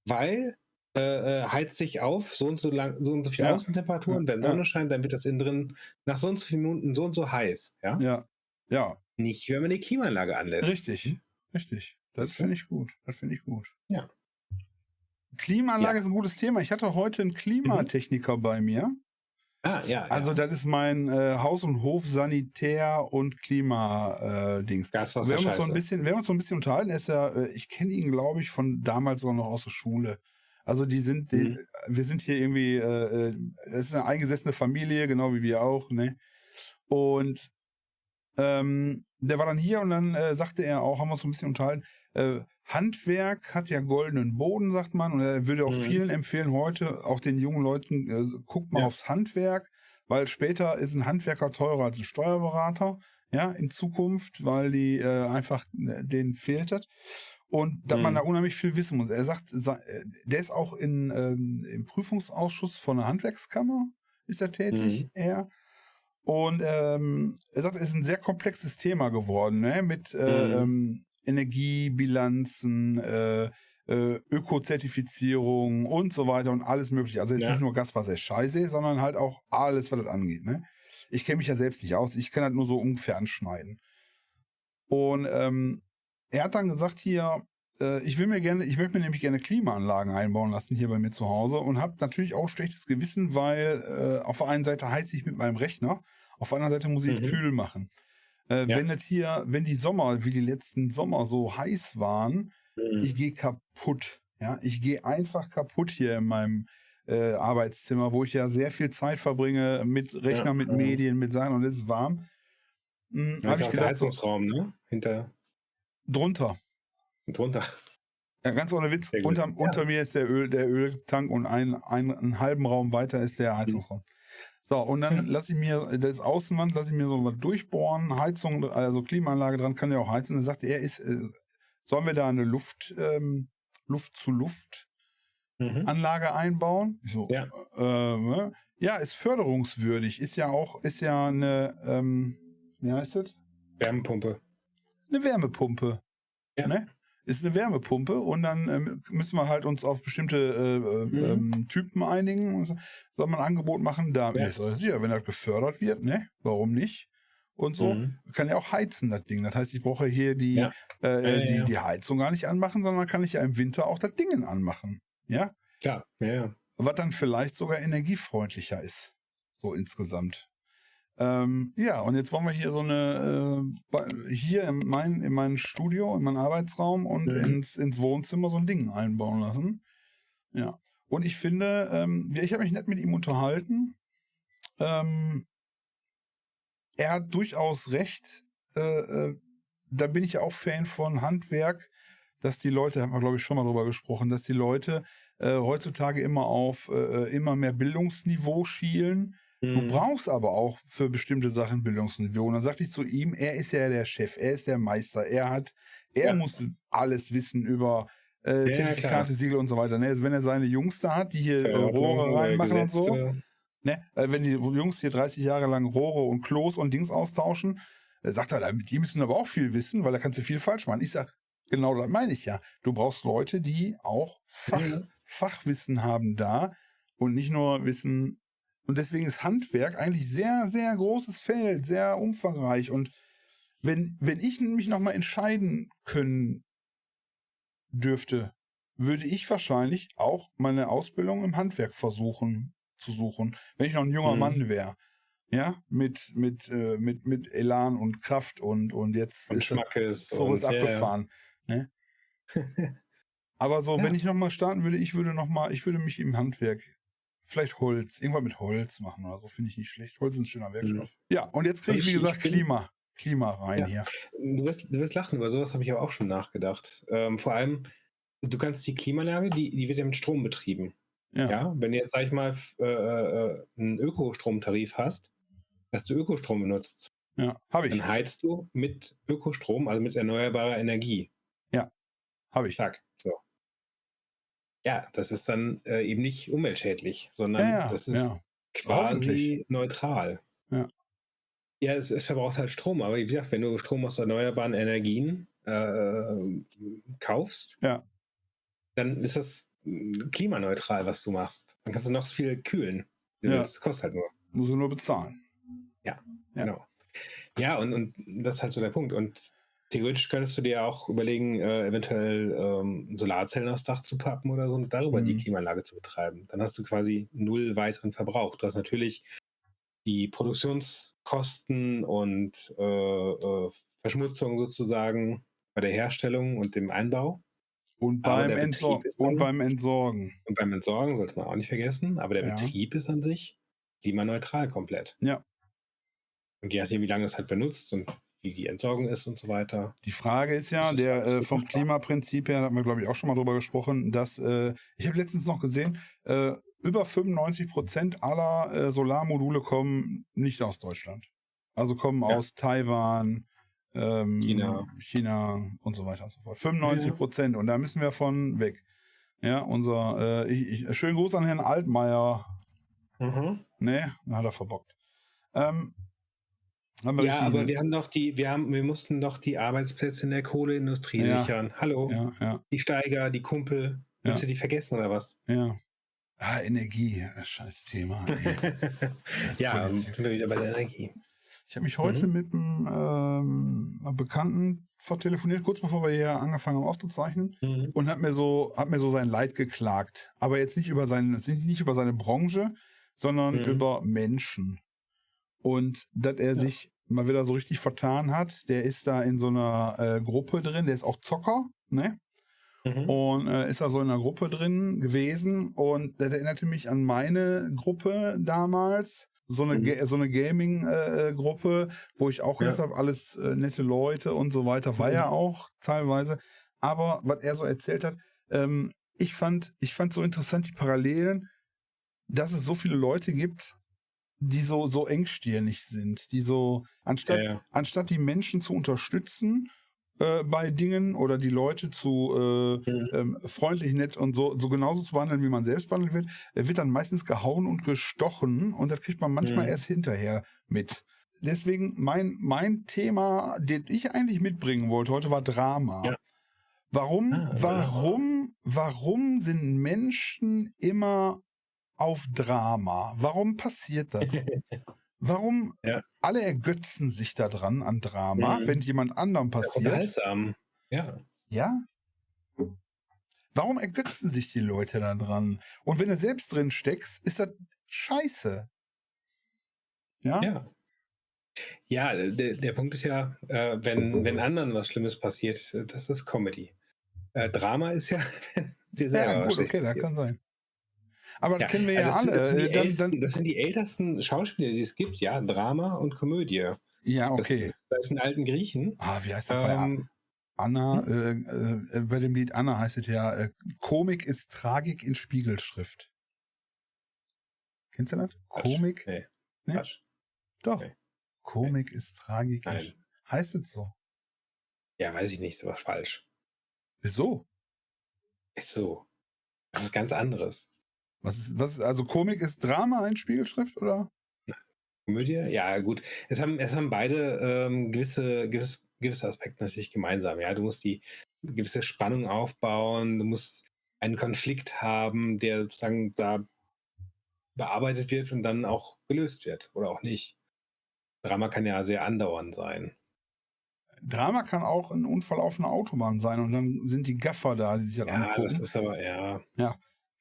weil äh, äh, heizt sich auf, so und so lang, so und so viel. Außentemperatur und wenn. Sonne scheint, dann wird das innen drin nach so und so vielen Minuten so und so heiß. Ja? Ja, ja, Nicht, wenn man die Klimaanlage anlässt. richtig, richtig. Das finde ich gut. Das finde ich gut. Ja. Klimaanlage Ja. ist ein gutes Thema. Ich hatte heute einen Klimatechniker bei mir. Ah, ja. Also, ja. das ist mein äh, Haus- und Hof-Sanitär- und Klima-Dings. Gaswasser wir haben uns so ein Scheiße. bisschen, wir haben uns so ein bisschen unterhalten. Er ist ja, äh, ich kenne ihn, glaube ich, von damals sogar noch aus der Schule. Also die sind, die, Mhm. wir sind hier irgendwie, äh, äh, es ist eine eingesessene Familie, genau wie wir auch, ne? Und ähm, der war dann hier und dann äh, sagte er auch, haben wir uns so ein bisschen unterhalten, äh, Handwerk hat ja goldenen Boden, sagt man, und er würde auch Mhm. vielen empfehlen, heute auch den jungen Leuten, äh, guckt mal Ja. aufs Handwerk, weil später ist ein Handwerker teurer als ein Steuerberater, ja, in Zukunft, weil die äh, einfach äh, denen fehlt das. Und dass man Mhm. da unheimlich viel wissen muss. Er sagt, sa- äh, der ist auch in, ähm, im Prüfungsausschuss von der Handwerkskammer, ist er tätig, Mhm. er. Und ähm, er sagt, es ist ein sehr komplexes Thema geworden, ne? mit äh, Mhm. ähm, Energiebilanzen, äh, äh, Ökozertifizierung und so weiter und alles mögliche. Also jetzt Ja. nicht nur Gaswasser Scheiße, sondern halt auch alles, was das angeht. Ne? Ich kenne mich ja selbst nicht aus, ich kann halt nur so ungefähr anschneiden. Und ähm, er hat dann gesagt hier, ich will mir gerne, ich möchte mir nämlich gerne Klimaanlagen einbauen lassen hier bei mir zu Hause und habe natürlich auch schlechtes Gewissen, weil äh, auf der einen Seite heize ich mit meinem Rechner, auf der anderen Seite muss ich Mhm. kühl machen. Äh, Ja. Wenn das hier, wenn die Sommer, wie die letzten Sommer so heiß waren, Mhm. ich gehe kaputt. Ja, ich gehe einfach kaputt hier in meinem äh, Arbeitszimmer, wo ich ja sehr viel Zeit verbringe mit Rechner, Ja, mit ja. Medien, mit Sachen und es ist warm. Hm, Das habe ist ich auch der gedacht, so, Heizungsraum, ne? Hinter. drunter. Drunter. Ja, ganz ohne Witz. Unter, Ja. unter mir ist der Öl, der Öltank und ein, ein, einen halben Raum weiter ist der Heizungsraum. So, und dann lasse ich mir, das Außenwand, lasse ich mir so was durchbohren, Heizung, also Klimaanlage dran, kann ja auch heizen. Dann sagt er, ist, äh, sollen wir da eine Luft, ähm, Luft zu Luft Mhm. Anlage einbauen? So, Ja. Äh, ne? ja, ist förderungswürdig, ist ja auch, ist ja eine, ähm, wie heißt das? Wärmepumpe. Eine Wärmepumpe. Ja. Ne? Ist eine Wärmepumpe und dann ähm, müssen wir halt uns auf bestimmte äh, äh, Mhm. ähm, Typen einigen. Soll man ein Angebot machen? Da Ja. ist alles sicher, wenn das gefördert wird, ne? Warum nicht? Und so. Mhm. Kann ja auch heizen, das Ding. Das heißt, ich brauche hier die, Ja. äh, die, ja. die Heizung gar nicht anmachen, sondern kann ich ja im Winter auch das Ding anmachen. Ja? Klar, ja, ja. was dann vielleicht sogar energiefreundlicher ist. So insgesamt. Ähm, ja, und jetzt wollen wir hier so eine, äh, hier in mein, in mein Studio, in meinen Arbeitsraum und Mhm. ins, ins Wohnzimmer so ein Ding einbauen lassen. Ja. Und ich finde, ähm, ich habe mich nett mit ihm unterhalten. Ähm, er hat durchaus recht. Äh, äh, da bin ich ja auch Fan von Handwerk, dass die Leute, haben wir glaube ich schon mal drüber gesprochen, dass die Leute äh, heutzutage immer auf äh, immer mehr Bildungsniveau schielen. Du Mhm. brauchst aber auch für bestimmte Sachen Bildungsniveau. Und dann sagte ich zu ihm, er ist ja der Chef, er ist der Meister, er hat, er Ja. muss alles wissen über äh, Ja, Zertifikate, klar. Siegel und so weiter. Ne? Also wenn er seine Jungs da hat, die hier äh, Rohre Förderung, reinmachen und so, ne? äh, wenn die Jungs hier 30 Jahre lang Rohre und Klos und Dings austauschen, äh, sagt er, die müssen aber auch viel wissen, weil da kannst du viel falsch machen. Ich sag, genau das meine ich ja. Du brauchst Leute, die auch Fach, Ja. Fachwissen haben da und nicht nur Wissen. Und deswegen ist Handwerk eigentlich sehr, sehr großes Feld, sehr umfangreich. Und wenn, wenn ich mich nochmal entscheiden können dürfte, würde ich wahrscheinlich auch meine Ausbildung im Handwerk versuchen zu suchen, wenn ich noch ein junger Mhm. Mann wäre. Ja, mit, mit, äh, mit, mit Elan und Kraft und, und jetzt Und ist Schmackes. so ist und, ja, ja. abgefahren. Ne? [laughs] Aber so, Ja. wenn ich nochmal starten würde, ich würde noch mal, ich würde mich im Handwerk, vielleicht Holz, irgendwann mit Holz machen oder so, finde ich nicht schlecht. Holz ist ein schöner Werkstoff. Ja, und jetzt kriege ich, wie gesagt, ich Klima, Klima rein Ja. hier. Du wirst, du wirst lachen, über sowas habe ich aber auch schon nachgedacht. Ähm, vor allem, du kannst die Klimaanlage, die, die wird ja mit Strom betrieben. Ja. Ja, wenn du jetzt, sag ich mal, f- äh, äh, einen Ökostromtarif hast, dass du Ökostrom benutzt, Ja, habe ich, dann heizt du mit Ökostrom, also mit erneuerbarer Energie. habe ich. Zack. So. Ja, das ist dann äh, eben nicht umweltschädlich, sondern Ja, ja, das ist ja. quasi neutral. Ja. Ja, es, es verbraucht halt Strom, aber wie gesagt, wenn du Strom aus erneuerbaren Energien äh, kaufst, Ja. dann ist das mm, klimaneutral, was du machst. Dann kannst du noch so viel kühlen. Ja. Das kostet halt nur. Muss ich nur bezahlen. Ja. Genau. Ja, und, und das ist halt so der Punkt. Und theoretisch könntest du dir auch überlegen, äh, eventuell ähm, Solarzellen aufs Dach zu pappen oder so und darüber die Mhm. Klimaanlage zu betreiben. Dann hast du quasi null weiteren Verbrauch. Du hast natürlich die Produktionskosten und äh, äh, Verschmutzung sozusagen bei der Herstellung und dem Einbau. Und beim, Entsor und beim Entsorgen. Und beim Entsorgen sollte man auch nicht vergessen, aber der Ja. Betrieb ist an sich klimaneutral komplett. Ja. Und je nachdem, wie lange es halt benutzt und wie die Entsorgung ist und so weiter. Die Frage ist ja, ist der äh, vom. Klimaprinzip her, da haben wir glaube ich auch schon mal drüber gesprochen, dass äh, ich habe letztens noch gesehen, äh, über 95 Prozent aller äh, Solarmodule kommen nicht aus Deutschland. Also kommen Ja. aus Taiwan, ähm, China. China und so weiter und so fort. 95 Ja. Prozent und da müssen wir von weg. Ja, unser, äh, ich, ich, schönen Gruß an Herrn Altmaier. Mhm. Ne, hat er verbockt. Ähm, haben wir Ja, aber wir haben doch die, wir haben, wir mussten doch die Arbeitsplätze in der Kohleindustrie Ja. sichern. Hallo, ja, ja, die Steiger, die Kumpel. Willst du die vergessen oder was? ja. Ah, Energie, scheiß Thema. [laughs] ja, sind wir wieder bei der Energie. Ich habe mich heute Mhm. mit einem ähm, Bekannten vertelefoniert, kurz bevor wir hier angefangen haben aufzuzeichnen, Mhm. und hat mir so, hat mir so sein Leid geklagt. Aber jetzt nicht über seinen, nicht über seine Branche, sondern Mhm. über Menschen. Und dass er sich mal wieder so richtig vertan hat, der ist da in so einer äh, Gruppe drin, der ist auch Zocker, ne? Mhm. Und äh, ist da so in einer Gruppe drin gewesen und das erinnerte mich an meine Gruppe damals, so eine, Mhm. So eine Gaming-Gruppe, wo ich auch Ja. gedacht habe, alles äh, nette Leute und so weiter, war Mhm. ja auch teilweise. Aber was er so erzählt hat, ähm, ich fand, ich fand so interessant die Parallelen, dass es so viele Leute gibt, die so, so engstirnig sind, die so, anstatt, Ja, ja. anstatt die Menschen zu unterstützen äh, bei Dingen oder die Leute zu äh, Mhm. ähm, freundlich, nett und so, so genauso zu behandeln, wie man selbst behandelt wird, äh, wird dann meistens gehauen und gestochen und das kriegt man manchmal Mhm. erst hinterher mit. Deswegen mein, mein Thema, den ich eigentlich mitbringen wollte heute, war Drama. Ja. Warum, Ah, warum, warum sind Menschen immer auf Drama? Warum passiert das? [laughs] Warum Ja. alle ergötzen sich daran an Drama, Mhm. wenn jemand anderem passiert? unterhaltsam. Ja. Ja. Warum ergötzen sich die Leute da dran? Und wenn du selbst drin steckst, ist das scheiße. Ja? Ja. Ja, der, der Punkt ist ja, äh, wenn, wenn anderen was Schlimmes passiert, das ist Comedy. Äh, Drama ist ja, [laughs] wenn dir selber Ja, gut, okay, passiert. kann sein. Aber das kennen wir ja, das sind, alle. Das sind, die Äh, dann, ältesten, dann, das sind die ältesten Schauspieler, die es gibt, ja. Drama und Komödie. ja, Das okay. ist bei den alten Griechen. Ah, wie heißt das bei Ähm, Anna? Äh, äh, bei dem Lied Anna heißt es ja, äh, Komik ist Tragik in Spiegelschrift. Kennst du das? Quatsch. Komik? Nee. Nee? Quatsch. Doch. Nee. Komik ist Tragik. in Nein. Heißt es so? Ja, weiß ich nicht, ist aber falsch. Wieso? Ist so. Das ist ganz anderes. Was ist, was, also Komik ist Drama in Spiegelschrift, oder? Komödie? Ja, gut. Es haben, es haben beide ähm, gewisse, gewisse, gewisse Aspekte natürlich gemeinsam. Ja, du musst die gewisse Spannung aufbauen, du musst einen Konflikt haben, der sozusagen da bearbeitet wird und dann auch gelöst wird oder auch nicht. Drama kann ja sehr andauernd sein. Drama kann auch ein Unfall auf einer Autobahn sein und dann sind die Gaffer da, die sich das Ja, das angucken. ist aber, ja.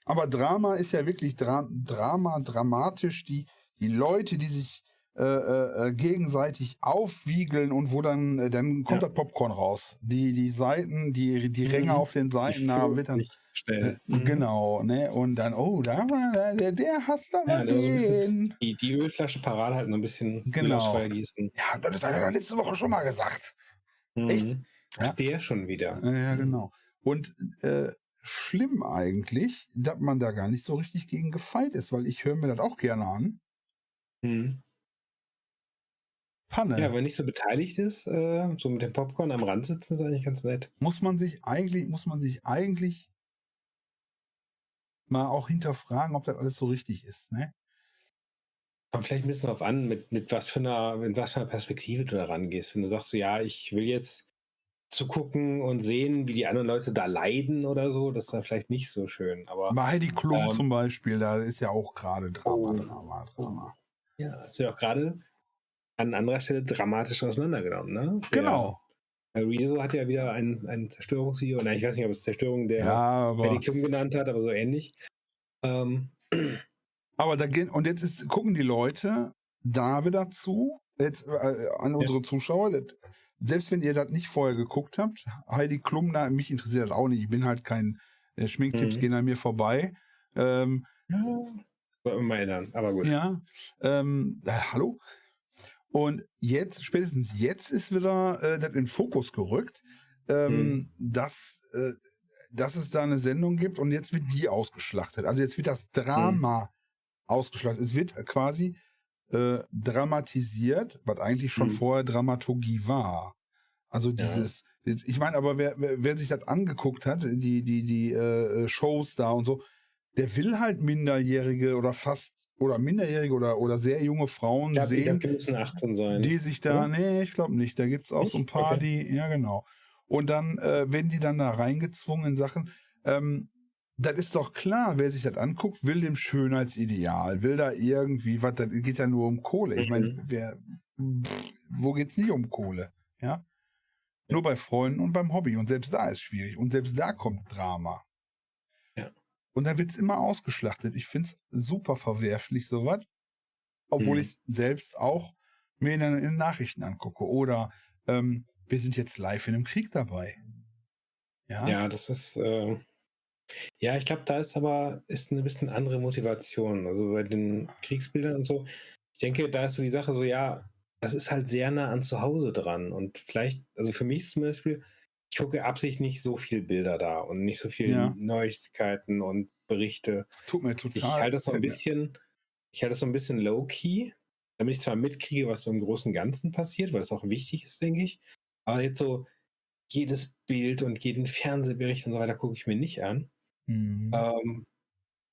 Aber Drama ist ja wirklich Dra Drama, dramatisch. Die, die Leute, die sich äh, äh, äh, gegenseitig aufwiegeln und wo dann, äh, dann kommt Ja. das Popcorn raus. Die, die Seiten, die, die Ränge Mhm. auf den Seiten, da fühl wird dann. schnell. Genau, ne? Und dann, oh, da war der, der, hasst aber Ja, so ein bisschen- den. Die, die Ölflasche parat halten, ein bisschen Genau. gießen. Ja, das hat er letzte Woche schon mal gesagt. Echt? Mhm. Ja. Ach, der schon wieder. Ja, genau. Und äh, schlimm eigentlich, dass man da gar nicht so richtig gegen gefeit ist, weil ich höre mir das auch gerne an. Mhm. Panne. Ja, wenn nicht so beteiligt ist, äh, so mit dem Popcorn am Rand sitzen, ist eigentlich ganz nett. muss man sich eigentlich, muss man sich eigentlich mal auch hinterfragen, ob das alles so richtig ist, ne? Kommt vielleicht ein bisschen drauf an, mit, mit was für einer, mit was für einer Perspektive du da rangehst. Wenn du sagst, so, ja, ich will jetzt zugucken und sehen, wie die anderen Leute da leiden oder so, das ist dann vielleicht nicht so schön. Aber Bei Heidi Klum Ähm, zum Beispiel, da ist ja auch gerade Drama, Oh. Drama, Drama. ja, es wird auch gerade an anderer Stelle dramatisch auseinandergenommen, ne? Der- Genau. Äh, Rezo hat ja wieder ein, ein Zerstörungsvideo, nein, ich weiß nicht, ob es Zerstörung der Ja, Heidi Klum genannt hat, aber so ähnlich. Ähm, aber da gehen, und jetzt ist, gucken die Leute da wieder zu, jetzt äh, an unsere Zuschauer, das, selbst wenn ihr das nicht vorher geguckt habt, Heidi Klum, na, mich interessiert das auch nicht, ich bin halt kein, äh, Schminktipps Mhm. gehen an mir vorbei. Ähm, ja, mal erinnern, aber gut. Ja. Ähm, äh, hallo? Und jetzt, spätestens jetzt ist wieder äh, das in Fokus gerückt, ähm, dass, äh, dass es da eine Sendung gibt und jetzt wird die ausgeschlachtet. Also jetzt wird das Drama ausgeschlachtet. Es wird quasi äh, dramatisiert, was eigentlich schon Mhm. vorher Dramaturgie war. Also dieses, jetzt, ich meine, aber wer, wer, wer sich das angeguckt hat, die, die, die äh, Shows da und so, der will halt Minderjährige oder fast oder Minderjährige oder, oder sehr junge Frauen Ich glaube, sehen, die müssen 18 sein. die sich da, oder? nee, ich glaube nicht, da gibt's auch so ein Nicht? paar, Okay. die, ja genau. Und dann äh, werden die dann da reingezwungen in Sachen, ähm, das ist doch klar, wer sich das anguckt, will dem Schönheitsideal, will da irgendwie, was, das geht ja nur um Kohle. Ich meine, Mhm. wer, pff, wo geht's nicht um Kohle? Ja. Nur bei Freunden und beim Hobby. Und selbst da ist schwierig. Und selbst da kommt Drama. Ja. Und dann wird's immer ausgeschlachtet. Ich find's super verwerflich, sowas. Obwohl Mhm. ich selbst auch mir in, den- in den Nachrichten angucke. Oder ähm, wir sind jetzt live in einem Krieg dabei. Ja. Ja, das ist. Äh, ja, ich glaube, da ist aber ist eine bisschen andere Motivation. Also bei den Kriegsbildern und so. ich denke, da ist so die Sache so, ja, das ist halt sehr nah an zu Hause dran. Und vielleicht, also für mich zum Beispiel, ich gucke absichtlich nicht so viele Bilder da und nicht so viele Ja. Neuigkeiten und Berichte. Tut mir Ich total. halte das so ein bisschen, ich halte das so ein bisschen low-key, damit ich zwar mitkriege, was so im Großen und Ganzen passiert, weil es auch wichtig ist, denke ich. Aber jetzt so jedes Bild und jeden Fernsehbericht und so weiter gucke ich mir nicht an. Mhm. Ähm,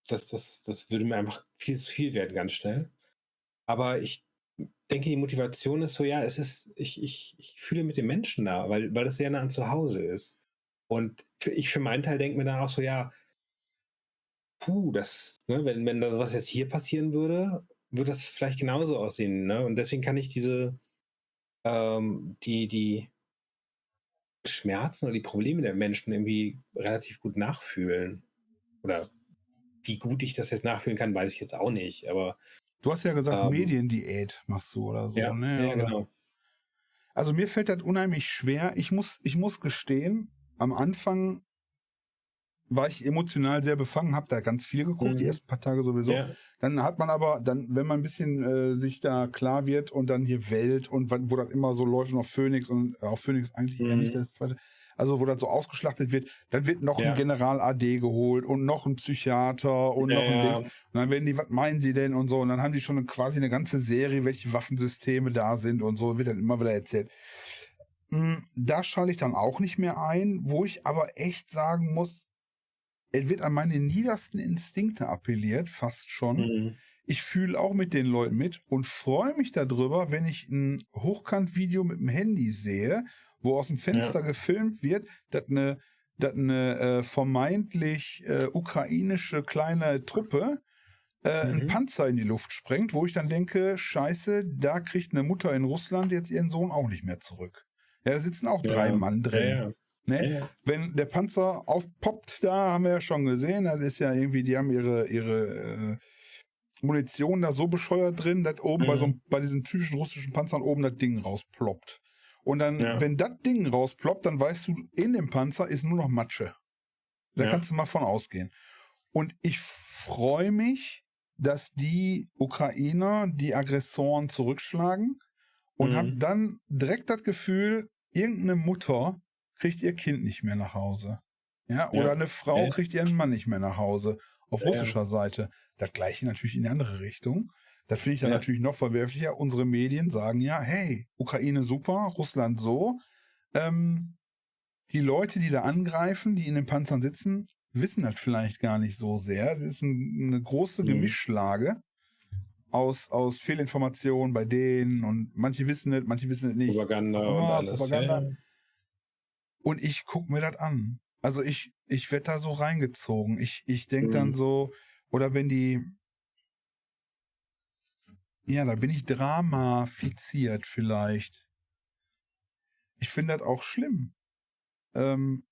das, das, das würde mir einfach viel zu viel werden, ganz schnell. Aber ich denke, die Motivation ist so, ja, es ist, ich, ich, ich fühle mit den Menschen da, weil, weil das sehr nah an zu Hause ist. Und ich für meinen Teil denke mir dann auch so, ja, puh, das, ne, wenn, wenn da was jetzt hier passieren würde, würde das vielleicht genauso aussehen, ne? Und deswegen kann ich diese, ähm, die, die Schmerzen oder die Probleme der Menschen irgendwie relativ gut nachfühlen. Oder wie gut ich das jetzt nachfühlen kann, weiß ich jetzt auch nicht. Aber Du hast ja gesagt, Ähm, Mediendiät machst du oder so, ja, ne? ja, Oder- genau. Also mir fällt das unheimlich schwer. Ich muss, ich muss gestehen, am Anfang war ich emotional sehr befangen, habe da ganz viel geguckt, die Mhm. ersten paar Tage sowieso. Ja, Dann hat man aber, dann, wenn man ein bisschen äh, sich da klar wird und dann hier Welt und wo das immer so läuft, noch Phoenix und äh, auch Phoenix eigentlich eher Mhm. nicht das zweite, also wo das so ausgeschlachtet wird, dann wird noch Ja. ein General AD geholt und noch ein Psychiater und ja, noch ein. Dings. Und dann werden die, was meinen sie denn und so. Und dann haben die schon quasi eine ganze Serie, welche Waffensysteme da sind und so, wird dann immer wieder erzählt. Mm, Da schalte ich dann auch nicht mehr ein, wo ich aber echt sagen muss, es wird an meine niedersten Instinkte appelliert, fast schon. Mhm. Ich fühle auch mit den Leuten mit und freue mich darüber, wenn ich ein Hochkant-Video mit dem Handy sehe, wo aus dem Fenster gefilmt wird, dass eine, dass eine äh, vermeintlich äh, ukrainische kleine Truppe äh, einen Mhm. Panzer in die Luft sprengt, wo ich dann denke, scheiße, da kriegt eine Mutter in Russland jetzt ihren Sohn auch nicht mehr zurück. Ja, da sitzen auch drei Ja, Mann drin. Ja, ja. Ne? Ja, wenn der Panzer aufpoppt, da haben wir ja schon gesehen, das ist ja irgendwie, die haben ihre, ihre äh, Munition da so bescheuert drin, dass oben bei so einem- bei diesen typischen russischen Panzern oben das Ding rausploppt. Und dann, Ja. wenn das Ding rausploppt, dann weißt du, in dem Panzer ist nur noch Matsche. Da Ja. kannst du mal von ausgehen. Und ich freue mich, dass die Ukrainer die Aggressoren zurückschlagen und Mhm. habe dann direkt das Gefühl, irgendeine Mutter kriegt ihr Kind nicht mehr nach Hause. Ja, oder Ja. eine Frau Ja. kriegt ihren Mann nicht mehr nach Hause. Auf russischer Seite. Das gleiche natürlich in die andere Richtung. Das finde ich dann Ja. natürlich noch verwerflicher. Unsere Medien sagen ja, hey, Ukraine super, Russland so. Ähm, die Leute, die da angreifen, die in den Panzern sitzen, wissen das vielleicht gar nicht so sehr. Das ist ein, eine große Mhm. Gemischlage aus, aus Fehlinformationen bei denen und manche wissen es, manche wissen es nicht. Propaganda Ja, und alles. Propaganda. Ja. Und ich gucke mir das an. Also ich, ich werde da so reingezogen. Ich, ich denke Mhm. dann so, oder wenn die, ja, da bin ich dramafiziert vielleicht. Ich finde das auch schlimm. Ähm,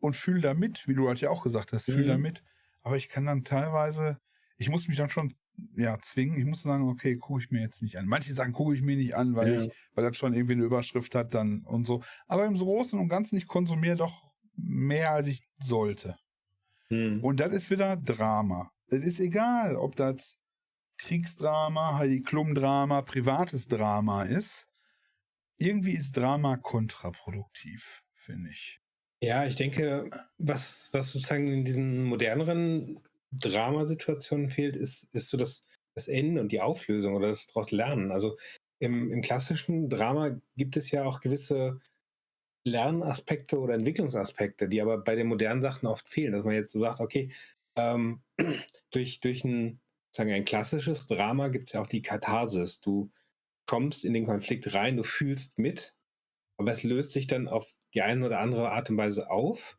und fühle da mit, wie du halt ja auch gesagt hast, fühle Mhm. da mit. Aber ich kann dann teilweise, ich muss mich dann schon, ja, zwingen. Ich muss sagen, okay, gucke ich mir jetzt nicht an. Manche Sachen gucke ich mir nicht an, weil Ja. ich, weil das schon irgendwie eine Überschrift hat dann und so. Aber im Großen und Ganzen, ich konsumiere doch mehr, als ich sollte. Hm. Und das ist wieder Drama. Es ist egal, ob das Kriegsdrama, Heidi Klum-Drama, privates Drama ist. Irgendwie ist Drama kontraproduktiv, finde ich. Ja, ich denke, was, was sozusagen in diesen moderneren Dramasituationen fehlt, ist, ist so das, das Ende und die Auflösung oder das daraus Lernen. Also im, im klassischen Drama gibt es ja auch gewisse Lernaspekte oder Entwicklungsaspekte, die aber bei den modernen Sachen oft fehlen. Dass man jetzt so sagt, okay, ähm, [clears throat] durch, durch ein, sagen wir, ein klassisches Drama gibt es ja auch die Katharsis. Du kommst in den Konflikt rein, du fühlst mit, aber es löst sich dann auf die eine oder andere Art und Weise auf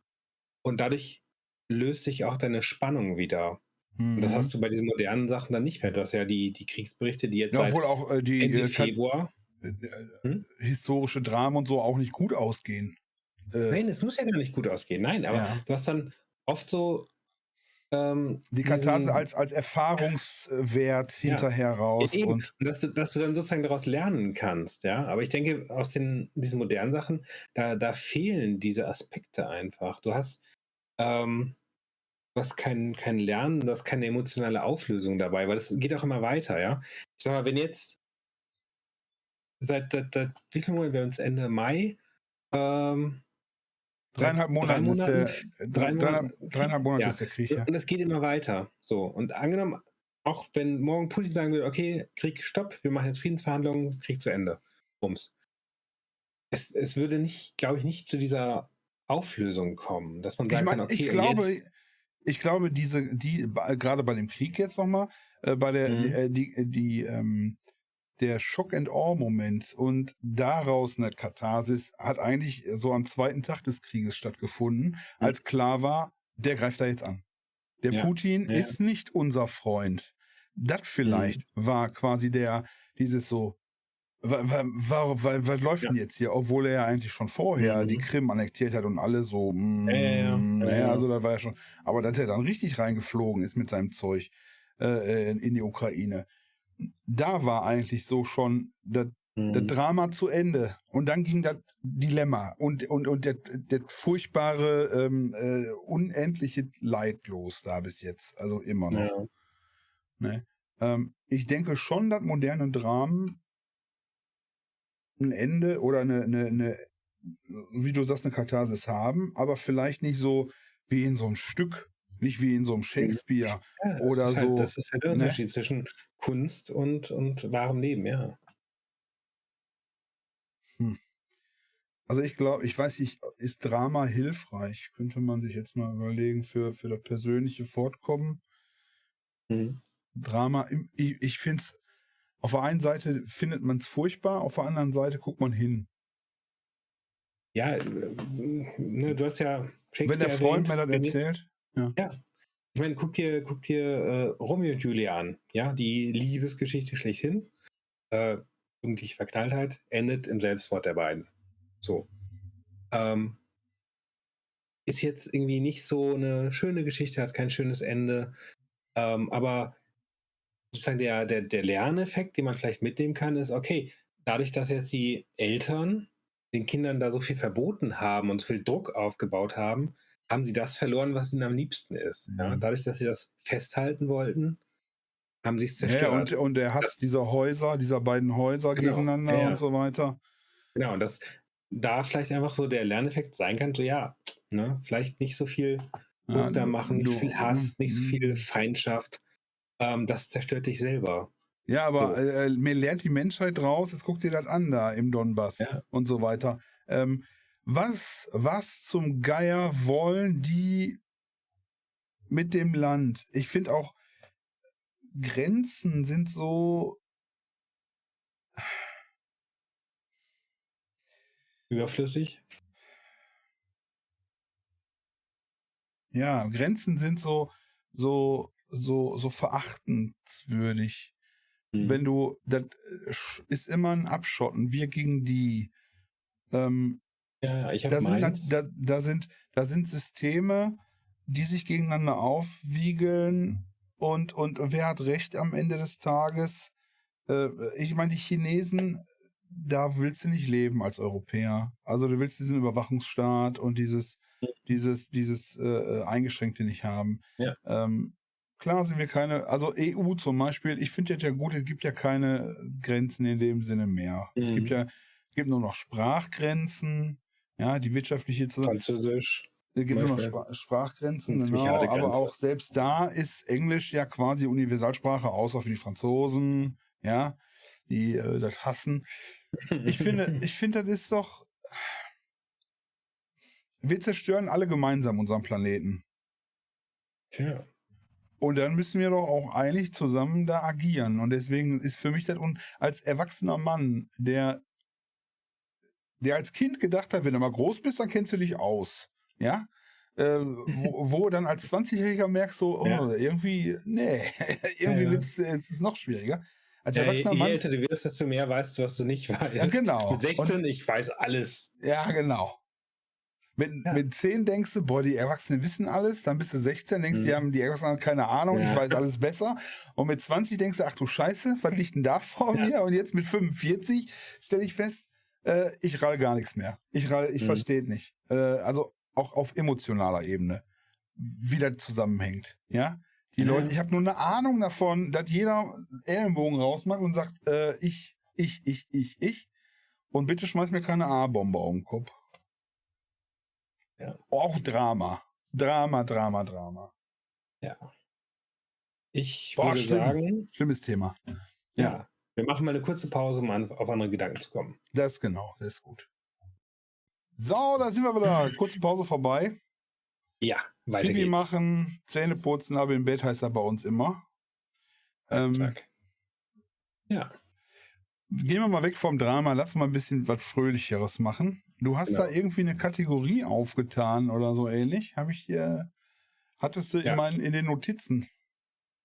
und dadurch löst sich auch deine Spannung wieder. Und das hast du bei diesen modernen Sachen dann nicht mehr. Du hast ja die, die Kriegsberichte, die jetzt ja, seit obwohl auch äh, die Ende äh, Februar. äh, Hm? historische Dramen und so auch nicht gut ausgehen. Äh, Nein, es muss ja gar nicht gut ausgehen. Nein, aber Ja. du hast dann oft so. Ähm, die Katharse diesen- als, als Erfahrungswert Ja. hinterher raus. Eben, Und und dass du, dass du dann sozusagen daraus lernen kannst, ja. Aber ich denke, aus den, diesen modernen Sachen, da, da fehlen diese Aspekte einfach. Du hast, ähm, du hast kein, kein Lernen, du hast keine emotionale Auflösung dabei, weil es geht auch immer weiter, ja. Ich sag mal, wenn jetzt seit, seit, seit wie viel Monat, wir uns Ende Mai, ähm, Dreieinhalb Monate ist der, drei dreieinhalb, Monate- dreieinhalb Monate Ja. ist der Krieg, ja. Und es geht immer weiter. So. Und angenommen, auch wenn morgen Putin sagen würde, okay, Krieg stopp, wir machen jetzt Friedensverhandlungen, Krieg zu Ende. Bums. Es, es würde nicht, glaube ich, nicht zu dieser Auflösung kommen, dass man Ich sagen meine, kann, okay, ich glaube, jetzt, ich glaube, diese, die, gerade bei dem Krieg jetzt nochmal, äh, bei der, Mhm. äh, die, die, ähm, der Shock and Awe-Moment und daraus eine Katharsis hat eigentlich so am zweiten Tag des Krieges stattgefunden, als klar war, der greift da jetzt an. Der Ja, Putin ja. ist nicht unser Freund. Das vielleicht war quasi der, dieses so, wa- wa- wa- wa- was läuft Ja. denn jetzt hier? Obwohl er ja eigentlich schon vorher Mhm. die Krim annektiert hat und alle so, mm, Ja, ja, ja. naja, Ja, ja. also da war ja schon, aber dass er dann richtig reingeflogen ist mit seinem Zeug äh, in die Ukraine, da war eigentlich so schon das das Mhm. Drama zu Ende. Und dann ging das Dilemma und, und, und das, das furchtbare, ähm, äh, unendliche Leid los da bis jetzt. Also immer noch. ja. Ne? Ähm, ich denke schon, dass moderne Dramen ein Ende oder eine, eine, eine, wie du sagst, eine Katharsis haben, aber vielleicht nicht so wie in so einem Stück, nicht wie in so einem Shakespeare. Ja, das Oder ist halt, so, Das ist halt der ne? Unterschied zwischen Kunst und, und wahrem Leben, ja. Also ich glaube, ich weiß nicht, ist Drama hilfreich? Könnte man sich jetzt mal überlegen für, für das persönliche Fortkommen. Mhm. Drama, ich, ich finde es, auf der einen Seite findet man es furchtbar, auf der anderen Seite guckt man hin. Ja, äh, ne, du hast ja Shakespeare Wenn der Freund mir das erwähnt. erzählt, Ich meine, guck dir, guck dir äh, Romeo und Julia an, ja, die Liebesgeschichte schlechthin. Äh, jugendliche Verknalltheit endet im Selbstmord der beiden. So. Ähm, ist jetzt irgendwie nicht so eine schöne Geschichte, hat kein schönes Ende. Ähm, aber sozusagen der, der, der Lerneffekt, den man vielleicht mitnehmen kann, ist, okay, dadurch, dass jetzt die Eltern den Kindern da so viel verboten haben und so viel Druck aufgebaut haben, haben sie das verloren, was ihnen am liebsten ist. Ja? Mhm. Dadurch, dass sie das festhalten wollten, haben sie es zerstört. ja, und, und der Hass dieser Häuser, dieser beiden Häuser Genau, gegeneinander ja, und so weiter. Genau, und dass da vielleicht einfach so der Lerneffekt sein kann, so ja, ne, vielleicht nicht so viel Druck da machen, nicht so viel Hass, nicht so Mhm. viel Feindschaft. Ähm, das zerstört dich selber. Ja, aber So. äh, mir lernt die Menschheit raus, jetzt guck dir das an da im Donbass Ja. und so weiter. Ähm, was, was zum Geier wollen die mit dem Land? Ich finde auch, Grenzen sind so, Überflüssig. ja, Grenzen sind so, so, so, so verachtenswürdig. Mhm. Wenn du, das äh, ist immer ein Abschotten, wir gegen die. Ähm, ja, ich habe da, sind, da, da, sind, da sind Systeme, die sich gegeneinander aufwiegeln und, und wer hat recht am Ende des Tages? Äh, ich meine, die Chinesen, da willst du nicht leben als Europäer. Also du willst diesen Überwachungsstaat und dieses, dieses, dieses äh, Eingeschränkte nicht haben. Ja. Ähm, klar sind wir keine, also EU zum Beispiel, ich finde das ja gut, es gibt ja keine Grenzen in dem Sinne mehr. Es Mhm. gibt ja es gibt nur noch Sprachgrenzen, ja, die wirtschaftliche Zusammenarbeit. Französisch. Es gibt nur noch. Spra Sprachgrenzen, genau, aber auch selbst da ist Englisch ja quasi Universalsprache, außer für die Franzosen, ja, die äh, das hassen. Ich finde, [laughs] ich finde, das ist doch. Wir zerstören alle gemeinsam unseren Planeten. Tja. Und dann müssen wir doch auch eigentlich zusammen da agieren. Und deswegen ist für mich das und als erwachsener Mann, der, der als Kind gedacht hat, wenn du mal groß bist, dann kennst du dich aus. Ja? Äh, wo, [laughs] wo dann als 20-Jähriger merkst so, oh, Ja. irgendwie, nee, [laughs] irgendwie Ja, ja. wird's, es ist noch schwieriger. Als Ja, je, erwachsener je Mann. älter du wirst, desto mehr weißt du, was du nicht [laughs] weißt. Ja, genau. Mit 16, ich weiß alles. Ja, genau. Mit, Ja. mit 10 denkst du, boah, die Erwachsenen wissen alles. Dann bist du 16, denkst, Mhm. die haben die Erwachsenen haben keine Ahnung, Ja. ich weiß alles besser. Und mit 20 denkst du, ach du Scheiße, was liegt denn da vor Ja. mir? Und jetzt mit 45 stelle ich fest, äh, ich ralle gar nichts mehr. Ich ralle, ich Mhm. verstehe nicht. Äh, also auch auf emotionaler Ebene. wie das zusammenhängt. Ja, die Ja. Leute, ich habe nur eine Ahnung davon, dass jeder Ellenbogen rausmacht und sagt, äh, ich, ich, ich, ich, ich. Und bitte schmeiß mir keine A-Bombe auf den Kopf. Ja. Auch Drama. Drama, Drama, Drama. Ich Boah, würde schlimm. sagen, Schlimmes Thema. ja. wir machen mal eine kurze Pause, um an, auf andere Gedanken zu kommen. Das ist genau, das ist gut. So, da sind wir wieder. Kurze Pause vorbei. Ja, weiter Pipi geht's. machen, Zähne putzen, aber im Bett heißt er bei uns immer. Ähm. Ja, Gehen wir mal weg vom Drama, lass mal ein bisschen was Fröhlicheres machen. Du hast Genau. da irgendwie eine Kategorie aufgetan oder so ähnlich. Habe ich dir. Hattest du Ja. in, meinen, in den Notizen?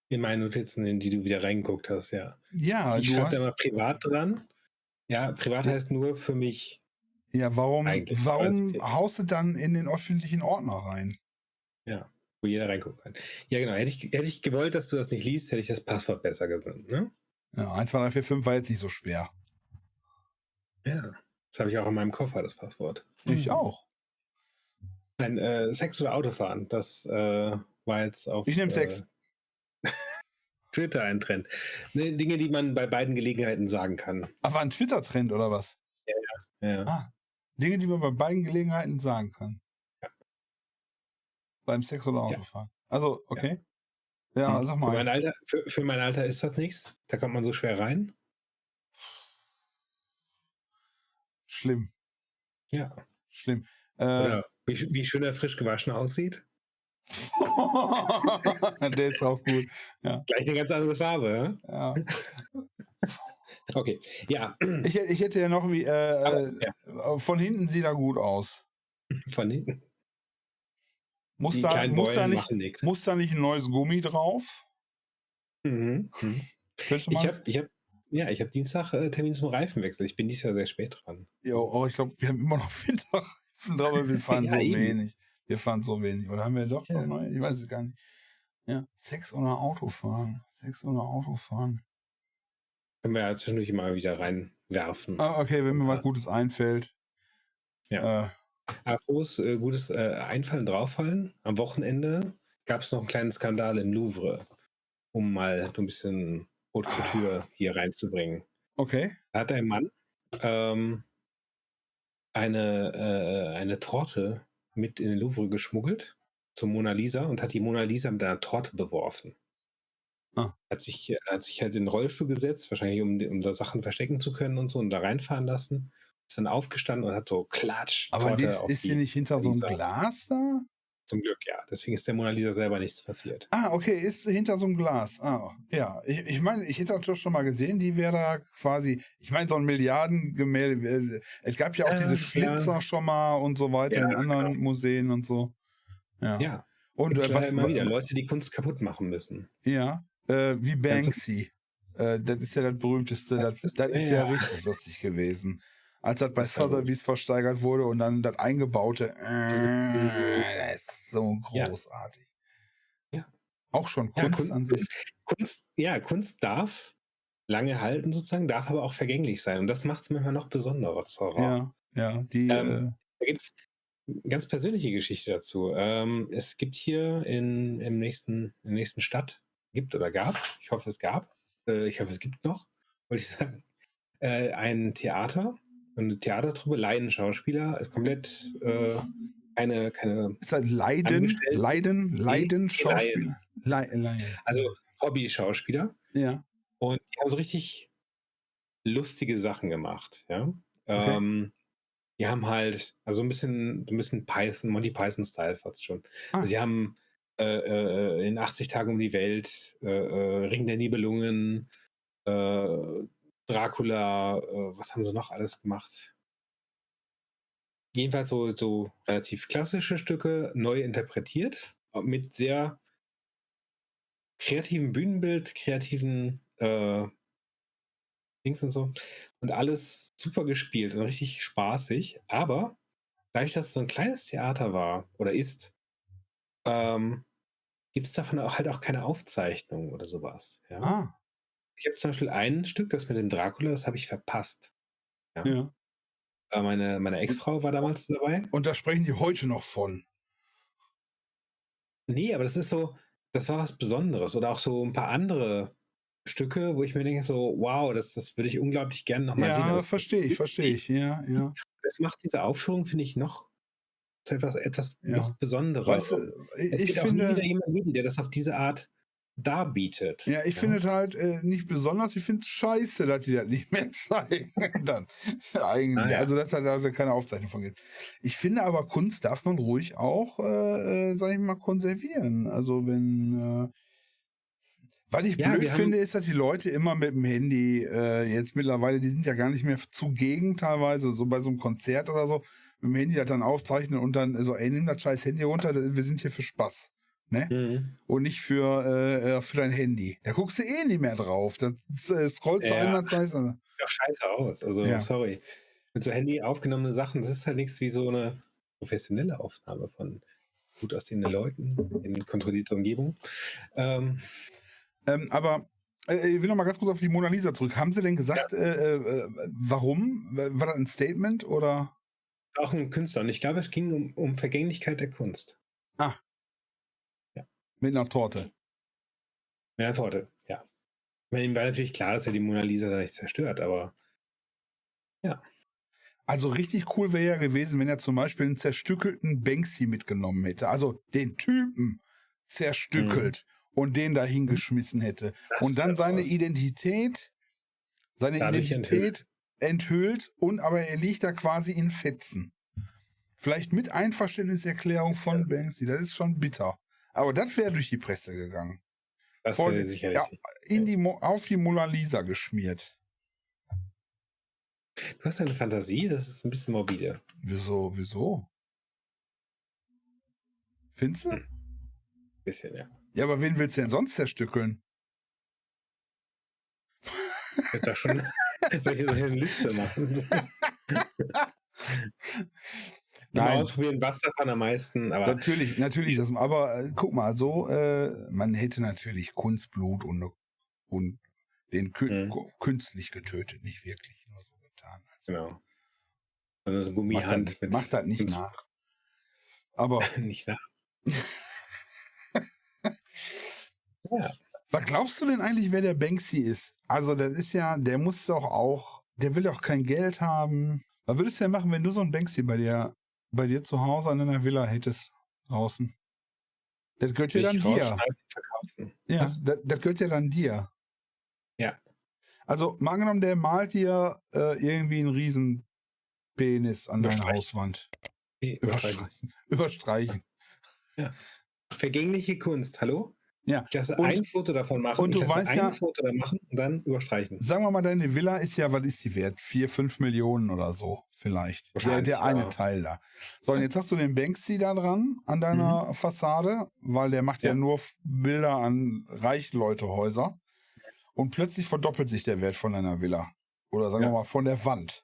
in meine Notizen, in die du wieder reingeguckt hast, ja. Ja, ich du schreibe da hast. mal privat dran. Ja, privat Ja. heißt nur für mich. Ja, warum, Eigentlich, warum okay. haust du dann in den öffentlichen Ordner rein? wo jeder reingucken kann. Ja, genau. Hätte ich, hätte ich gewollt, dass du das nicht liest, hätte ich das Passwort besser genannt. Ne? Ja, 1, 2, 3, 4, 5 war jetzt nicht so schwer. Ja. Das habe ich auch in meinem Koffer, das Passwort. Ich auch. Nein, äh, Sex oder Autofahren, das äh, war jetzt auf Ich nehm Sex. Äh, [laughs] Twitter ein Trend. Ne, Dinge, die man bei beiden Gelegenheiten sagen kann. Aber ein Twitter-Trend oder was? Ja. Ah, Dinge, die man bei beiden Gelegenheiten sagen kann. Ja. Beim Sex oder Ja. Autofahren. Also, okay. Ja, Hm. sag Für mal. mein, Alter, für, für mein Alter ist das nichts. Da kommt man so schwer rein. Schlimm, Ja. schlimm. Äh, wie, wie schön er frisch gewaschen aussieht. [laughs] der ist auch gut. Gleich eine ganz andere Farbe. Ja. Ja? [laughs] Okay. Ja, Ich, ich hätte ja noch wie, äh, Aber, äh, von hinten sieht er gut aus. von hinten. Muss da, muss, da nicht, muss da nicht ein neues Gummi drauf? Mhm. Mhm. Könnte Ich habe ich hab, ja, ich hab Dienstag äh, Termin zum Reifenwechsel. Ich bin dieses Jahr sehr spät dran. Ja, oh, ich glaube, wir haben immer noch [laughs] Winterreifen drauf, aber wir [laughs] fahren Ja, so eben. wenig. Wir fahren so wenig. Oder haben wir doch Ja. noch neue? Ich weiß es gar nicht. Ja. Sex oder Autofahren. Sex oder Autofahren. Können wir ja zwischendurch immer wieder reinwerfen. Ah, okay, wenn mir Ja. was Gutes einfällt. Ja. Äh, Apropos äh, gutes äh, Einfallen, Drauffallen. Am Wochenende gab es noch einen kleinen Skandal im Louvre, um mal so ein bisschen Haute Couture hier reinzubringen. okay. Da hat ein Mann ähm, eine, äh, eine Torte mit in den Louvre geschmuggelt zur Mona Lisa und hat die Mona Lisa mit einer Torte beworfen. Ah. Hat sich, äh, hat sich halt in den Rollstuhl gesetzt, wahrscheinlich um, um da Sachen verstecken zu können und so und da reinfahren lassen. Ist dann aufgestanden und hat so klatsch. Aber Torte die ist, die- die nicht hinter so einem. Glas da? Zum Glück, ja. Deswegen ist der Mona Lisa selber nichts passiert. Ah, okay, ist hinter so einem Glas. Ah, ja. Ich, ich meine, ich hätte das schon mal gesehen, die wäre da quasi, ich meine, so ein Milliardengemälde. äh, Es gab ja auch Ja, diese ja. Schlitzer schon mal und so weiter Ja, in anderen genau. Museen und so. Ja. Ja, und äh, was, immer wieder Leute, die Kunst kaputt machen müssen. Ja, äh, wie Banksy. Äh, das ist ja das berühmteste. Das, Das ist- ja. ja. richtig lustig gewesen. Als das bei. Sotheby's versteigert wurde und dann das eingebaute, äh, das ist so Ja. großartig. Ja. Auch schon Ja, Kunst Kunst- an sich. Kunst, ja, Kunst darf lange halten sozusagen, darf aber auch vergänglich sein. Und das macht es manchmal noch besonderer. Ja, ja, die, Ähm, Da gibt es eine ganz persönliche Geschichte dazu. Ähm, es gibt hier in, im nächsten, in der nächsten Stadt, gibt oder gab, ich hoffe es gab, äh, ich hoffe es gibt noch, wollte ich sagen, äh, ein Theater, eine Theatertruppe, Laienschauspieler, ist komplett äh, keine, keine, ist das Leiden. Leiden, Leiden, Laien. Schauspiel. Le Laien. also Hobby-Schauspieler. Ja. Und die haben so richtig lustige Sachen gemacht, ja. Okay. Ähm, die haben halt, also ein bisschen, ein bisschen Python, Monty Python-Style fast schon. Ah. Also die haben äh, äh, in 80 Tagen um die Welt, äh, äh, Ring der Nibelungen, äh, Dracula, äh, was haben sie noch alles gemacht? Jedenfalls so, so relativ klassische Stücke neu interpretiert, mit sehr kreativen Bühnenbild, kreativen äh, Dings und so. Und alles super gespielt und richtig spaßig. Aber dadurch, dass es so ein kleines Theater war oder ist, ähm, gibt es davon auch halt auch keine Aufzeichnung oder sowas. Ja? Ah, Ich habe zum Beispiel ein Stück, das mit dem Dracula, das habe ich verpasst. Ja. ja. Äh, Meine, meine Ex-Frau war damals dabei. Und da sprechen die heute noch von. Nee, aber das ist so, das war was Besonderes. Oder auch so ein paar andere Stücke, wo ich mir denke, so, wow, das, das würde ich unglaublich gerne nochmal sehen. Ja, Das, verstehe ich, verstehe ich. Ja, ja. das macht diese Aufführung, finde ich, noch etwas, etwas Ja. noch Besonderer. Weißt du, es ich wird auch nie finde, wieder jemand geben, der das auf diese Art darbietet. ja, ich finde es halt äh, nicht besonders. Ich finde es scheiße, dass die das nicht mehr [laughs] zeigen. Dann eigentlich. Ah, ja. Also, dass da da keine Aufzeichnung von gibt. Ich finde aber, Kunst darf man ruhig auch, äh, äh, sag ich mal, konservieren. Also, wenn. Äh, was ich Ja, blöd finde, ist, dass die Leute immer mit dem Handy äh, jetzt mittlerweile, die sind ja gar nicht mehr zugegen teilweise, so bei so einem Konzert oder so, mit dem Handy das dann aufzeichnen und dann so, ey, nimm das scheiß Handy runter, wir sind hier für Spaß. Ne? Mhm. und nicht für, äh, äh, für dein Handy. Da guckst du eh nicht mehr drauf. Da äh, scrollst du Ja. einmal Zeit. Also, auch scheiße aus. Also, Ja. sorry. Mit so Handy aufgenommene Sachen, das ist halt nichts wie so eine professionelle Aufnahme von gut aussehenden Leuten in kontrollierter Umgebung. Ähm, ähm, aber äh, ich will noch mal ganz kurz auf die Mona Lisa zurück. Haben Sie denn gesagt, äh, äh, warum? War das ein Statement oder? auch ein Künstler. Und ich glaube, es ging um, um Vergänglichkeit der Kunst. Mit einer Torte. Mit einer Torte, ja. Meine, ihm war natürlich klar, dass er die Mona Lisa da nicht zerstört, aber Also richtig cool wäre ja gewesen, wenn er zum Beispiel einen zerstückelten Banksy mitgenommen hätte. Also den Typen zerstückelt und den da hingeschmissen hätte. das und dann seine was. Identität, seine Dadurch Identität enthüllt. und aber er liegt da quasi in Fetzen. Vielleicht mit Einverständniserklärung von Banksy. Das ist schon bitter. Aber das wäre durch die Presse gegangen. Das Voll- wäre sicherlich. ja. In die auf die Mona Lisa geschmiert. Du hast eine Fantasie, das ist ein bisschen morbide. Wieso? Wieso? Findest du? Hm. Bisschen, ja. Ja, aber wen willst du denn sonst zerstückeln? Ich hätte da schon [laughs] solche, solche eine Liste machen. [laughs] [laughs] Nein. ausprobieren, was davon am meisten, aber Natürlich, natürlich. Das, aber äh, guck mal, so, äh, man hätte natürlich Kunstblut und, und den kü Mhm. künstlich getötet, nicht wirklich nur so getan. Also, genau. Also so eine macht, Gummihand das, macht das nicht nach. Aber [laughs] Nicht nach. [laughs] ja, was glaubst du denn eigentlich, wer der Banksy ist? Also, das ist ja, der muss doch auch, der will doch kein Geld haben. Was würdest du denn machen, wenn du so einen Banksy bei dir, bei dir zu Hause an deiner Villa hättest draußen? Das gehört ja dann dir. Ja, das, das gehört ja dann dir. Ja. Also, mal angenommen, der malt dir äh, irgendwie einen riesen Penis an deine Überstreichen. Hauswand. Überstreichen. Überstreichen. Vergängliche Kunst, hallo? Ja, Ich lasse und- ein Foto davon machen. und ich du lasse weißt ein ja- Foto da machen und dann überstreichen. Sagen wir mal, deine Villa ist ja, was ist die wert? Vier, fünf Millionen oder so, vielleicht. Der, der eine ja. Teil da. So, und jetzt hast du den Banksy da dran an deiner Fassade, weil der macht ja, Mhm. Ja. nur Bilder an Reichleutehäuser. Und plötzlich verdoppelt sich der Wert von deiner Villa. Oder sagen Ja. wir mal von der Wand.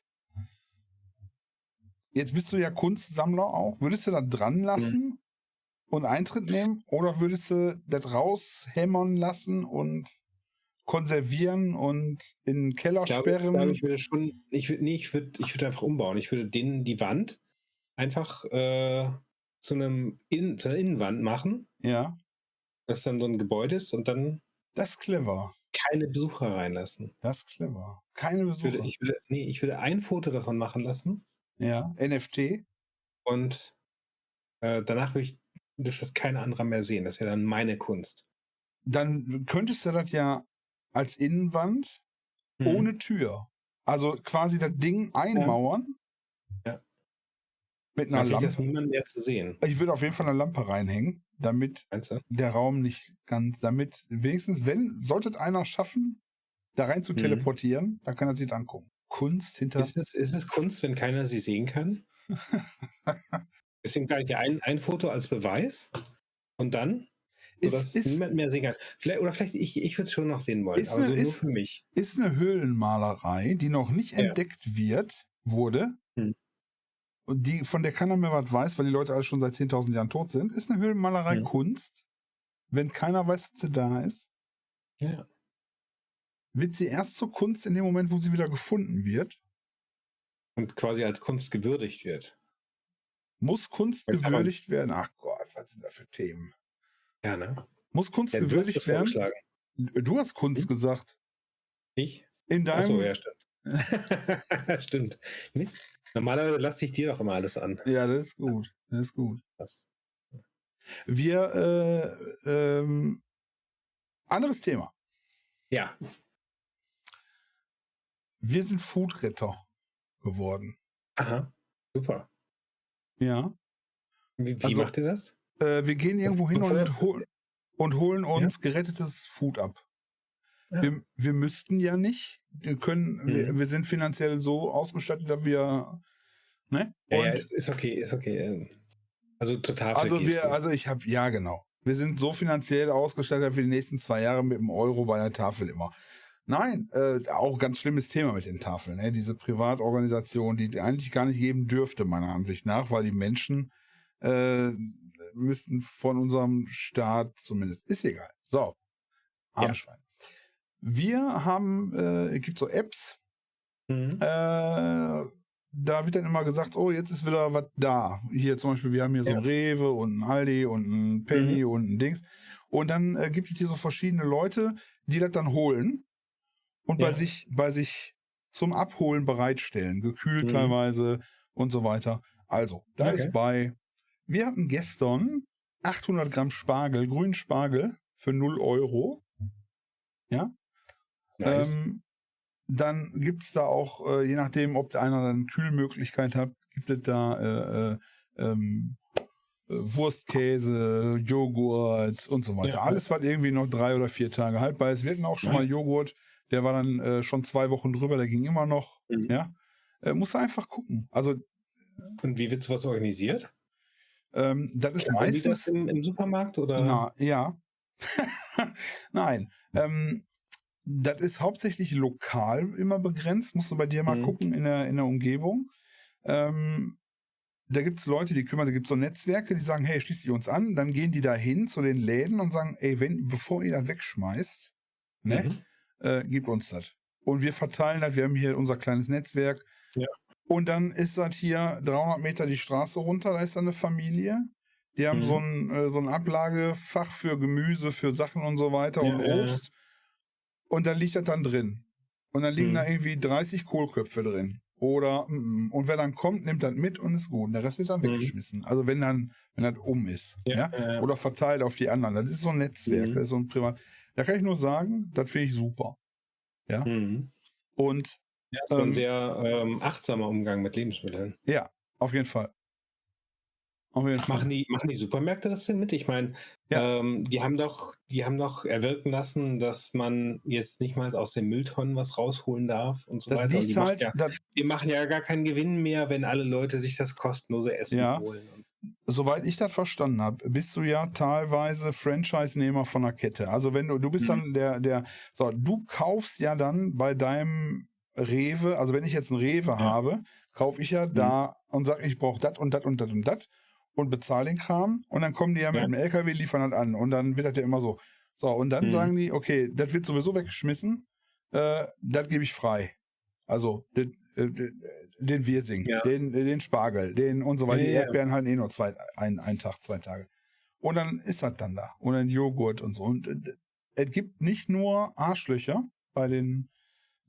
Jetzt bist du ja Kunstsammler auch. Würdest du da dran Mhm. Und Eintritt nehmen? Oder würdest du das raushämmern lassen und konservieren und in den Keller Ich glaube, sperren? glaube, ich würde schon, ich würde, nee, ich würde, ich würde einfach umbauen. Ich würde den, die Wand einfach äh, zu einem In, zu einer Innenwand machen, ja, dass dann so ein Gebäude ist und dann das ist clever. keine Besucher reinlassen. Das ist clever. Keine Ich würde, Besucher. ich würde, nee, ich würde ein Foto davon machen lassen ja, NFT. und äh, danach würde ich, dass das kein anderer mehr sehen. Das wäre dann meine Kunst. Dann könntest du das ja als Innenwand Mhm. ohne Tür. Also quasi das Ding einmauern. Ja. Mit einer Lampe. niemand mehr zu sehen. Ich würde auf jeden Fall eine Lampe reinhängen, damit der Raum nicht ganz, damit wenigstens, wenn, sollte einer schaffen, da rein zu Mhm. teleportieren, dann kann er sich das angucken. Kunst hinter. Ist es, ist es Kunst, wenn keiner sie sehen kann? [laughs] Deswegen sage ich ja ein, ein Foto als Beweis und dann, sodass ist, niemand mehr sehen kann. Vielleicht, oder vielleicht, ich, ich würde es schon noch sehen wollen, Ist aber eine- so nur ist- für mich. ist eine Höhlenmalerei, die noch nicht Ja. entdeckt wird, wurde. Hm. Und die, von der keiner mehr was weiß, weil die Leute alle schon seit 10.000 Jahren tot sind, ist eine Höhlenmalerei Hm. Kunst. Wenn keiner weiß, dass sie da ist, Ja. wird sie erst zur Kunst in dem Moment, wo sie wieder gefunden wird. Und quasi als Kunst gewürdigt wird. Muss Kunst man- gewürdigt werden? Ach Gott, was sind da für Themen? Ja, ne? Muss Kunst Ja, du gewürdigt es werden? Du hast Kunst Hm? gesagt. Ich? In deinem. Achso, ja, stimmt. [laughs] stimmt. Mist. Normalerweise lasse ich dir doch immer alles an. Ja, das ist gut. Das ist gut. Das. Wir, äh, ähm, anderes Thema. Ja. Wir sind Foodretter geworden. Aha. Super. Ja. Wie, wie Also- macht ihr das? Äh, wir gehen irgendwo hin und, hol und holen uns gerettetes Food ab. Ja. Wir, wir müssten ja nicht. Wir können, wir, Mhm. wir sind finanziell so ausgestattet, dass wir. Ne? Ja, Und ja, ist, okay, ist okay. Also total also wir, also ich habe, ja genau. Wir sind so finanziell ausgestattet für die nächsten zwei Jahre mit dem Euro bei der Tafel immer. Nein, äh, auch ganz schlimmes Thema mit den Tafeln. Ne? Diese Privatorganisation, die eigentlich gar nicht geben dürfte, meiner Ansicht nach, weil die Menschen äh, müssten von unserem Staat zumindest. Ist egal. So. Armschwein. Wir haben, äh, es gibt so Apps, Mhm. äh, da wird dann immer gesagt, oh, jetzt ist wieder was da. Hier zum Beispiel, wir haben hier so Ja. ein Rewe und ein Aldi und ein Penny und ein Dings. Und dann äh, gibt es hier so verschiedene Leute, die das dann holen und bei Ja. sich, bei sich zum Abholen bereitstellen. Gekühlt Mhm. teilweise und so weiter. Also, da Okay. ist bei, wir hatten gestern 800 Gramm Spargel, grünen Spargel für 0 Euro. Nice. Ähm, dann gibt es da auch, äh, je nachdem, ob einer dann Kühlmöglichkeit hat, gibt es da äh, äh, ähm, äh, Wurstkäse, Joghurt und so weiter. Ja. Alles, was irgendwie noch drei oder vier Tage haltbar ist. Wir hatten auch schon mal Nice. Joghurt, der war dann äh, schon zwei Wochen drüber, der ging immer noch. Mhm. Ja, äh, musst du einfach gucken. Also, Und wie wird sowas organisiert? ähm, das ist Haben die das meistens. im, im Supermarkt oder? Na, ja. [laughs] Nein. Ähm, das ist hauptsächlich lokal immer begrenzt. Musst du bei dir mal Mhm. gucken in der, in der Umgebung. Ähm, da gibt es Leute, die kümmern, da gibt es so Netzwerke, die sagen, hey, schließ dich uns an. Dann gehen die da hin zu den Läden und sagen, ey, wenn, bevor ihr das wegschmeißt, ne, Mhm. Äh, gib uns das. Und wir verteilen das, wir haben hier unser kleines Netzwerk. Ja. Und dann ist das hier 300 Meter die Straße runter, da ist dann eine Familie. Die haben Mhm. so, ein, äh, so ein Ablagefach für Gemüse, für Sachen und so weiter Ja, und ja, ja. Obst. Und dann liegt das dann drin. Und dann liegen Mhm. da irgendwie 30 Kohlköpfe drin. Oder, mm, mm. und wer dann kommt, nimmt das mit und ist gut. Und der Rest wird dann Mhm. weggeschmissen. Also wenn dann, wenn das um ist. Ja. Ja, ja. Oder verteilt auf die anderen. Das ist so ein Netzwerk, Mhm. das ist so ein Privat. Da kann ich nur sagen, das finde ich super. Mhm. Und Ja, das war Ähm, ein sehr ähm, achtsamer Umgang mit Lebensmitteln. auf jeden Fall. Auf jeden Fall. Machen die, machen die Supermärkte das denn mit? Ich meine, Ja. ähm, die haben doch, die haben doch erwirken lassen, dass man jetzt nicht mal aus den Mülltonnen was rausholen darf und so Das weiter. Die, liegt macht halt, ja, das, die machen ja gar keinen Gewinn mehr, wenn alle Leute sich das kostenlose Essen Ja. holen. Soweit ich das verstanden habe, bist du ja teilweise Franchise-Nehmer von einer Kette. Also wenn du, du bist Mhm. dann der, der, so, du kaufst ja dann bei deinem Rewe, also wenn ich jetzt ein Rewe habe, kaufe ich ja Mhm. da und sage, ich brauche das und das und das und das und bezahle den Kram und dann kommen die ja mit Ja. dem LKW, liefern das an und dann wird das ja immer so. So, und dann Mhm. sagen die, okay, das wird sowieso weggeschmissen, äh, das gebe ich frei. Also, äh, den Wirsing, Ja. den, den Spargel, den und so weiter. Ja, die ja. Erdbeeren halt eh nur zwei, ein, ein Tag, zwei Tage. Und dann ist das dann da. Und dann Joghurt und so. Und äh, es gibt nicht nur Arschlöcher bei den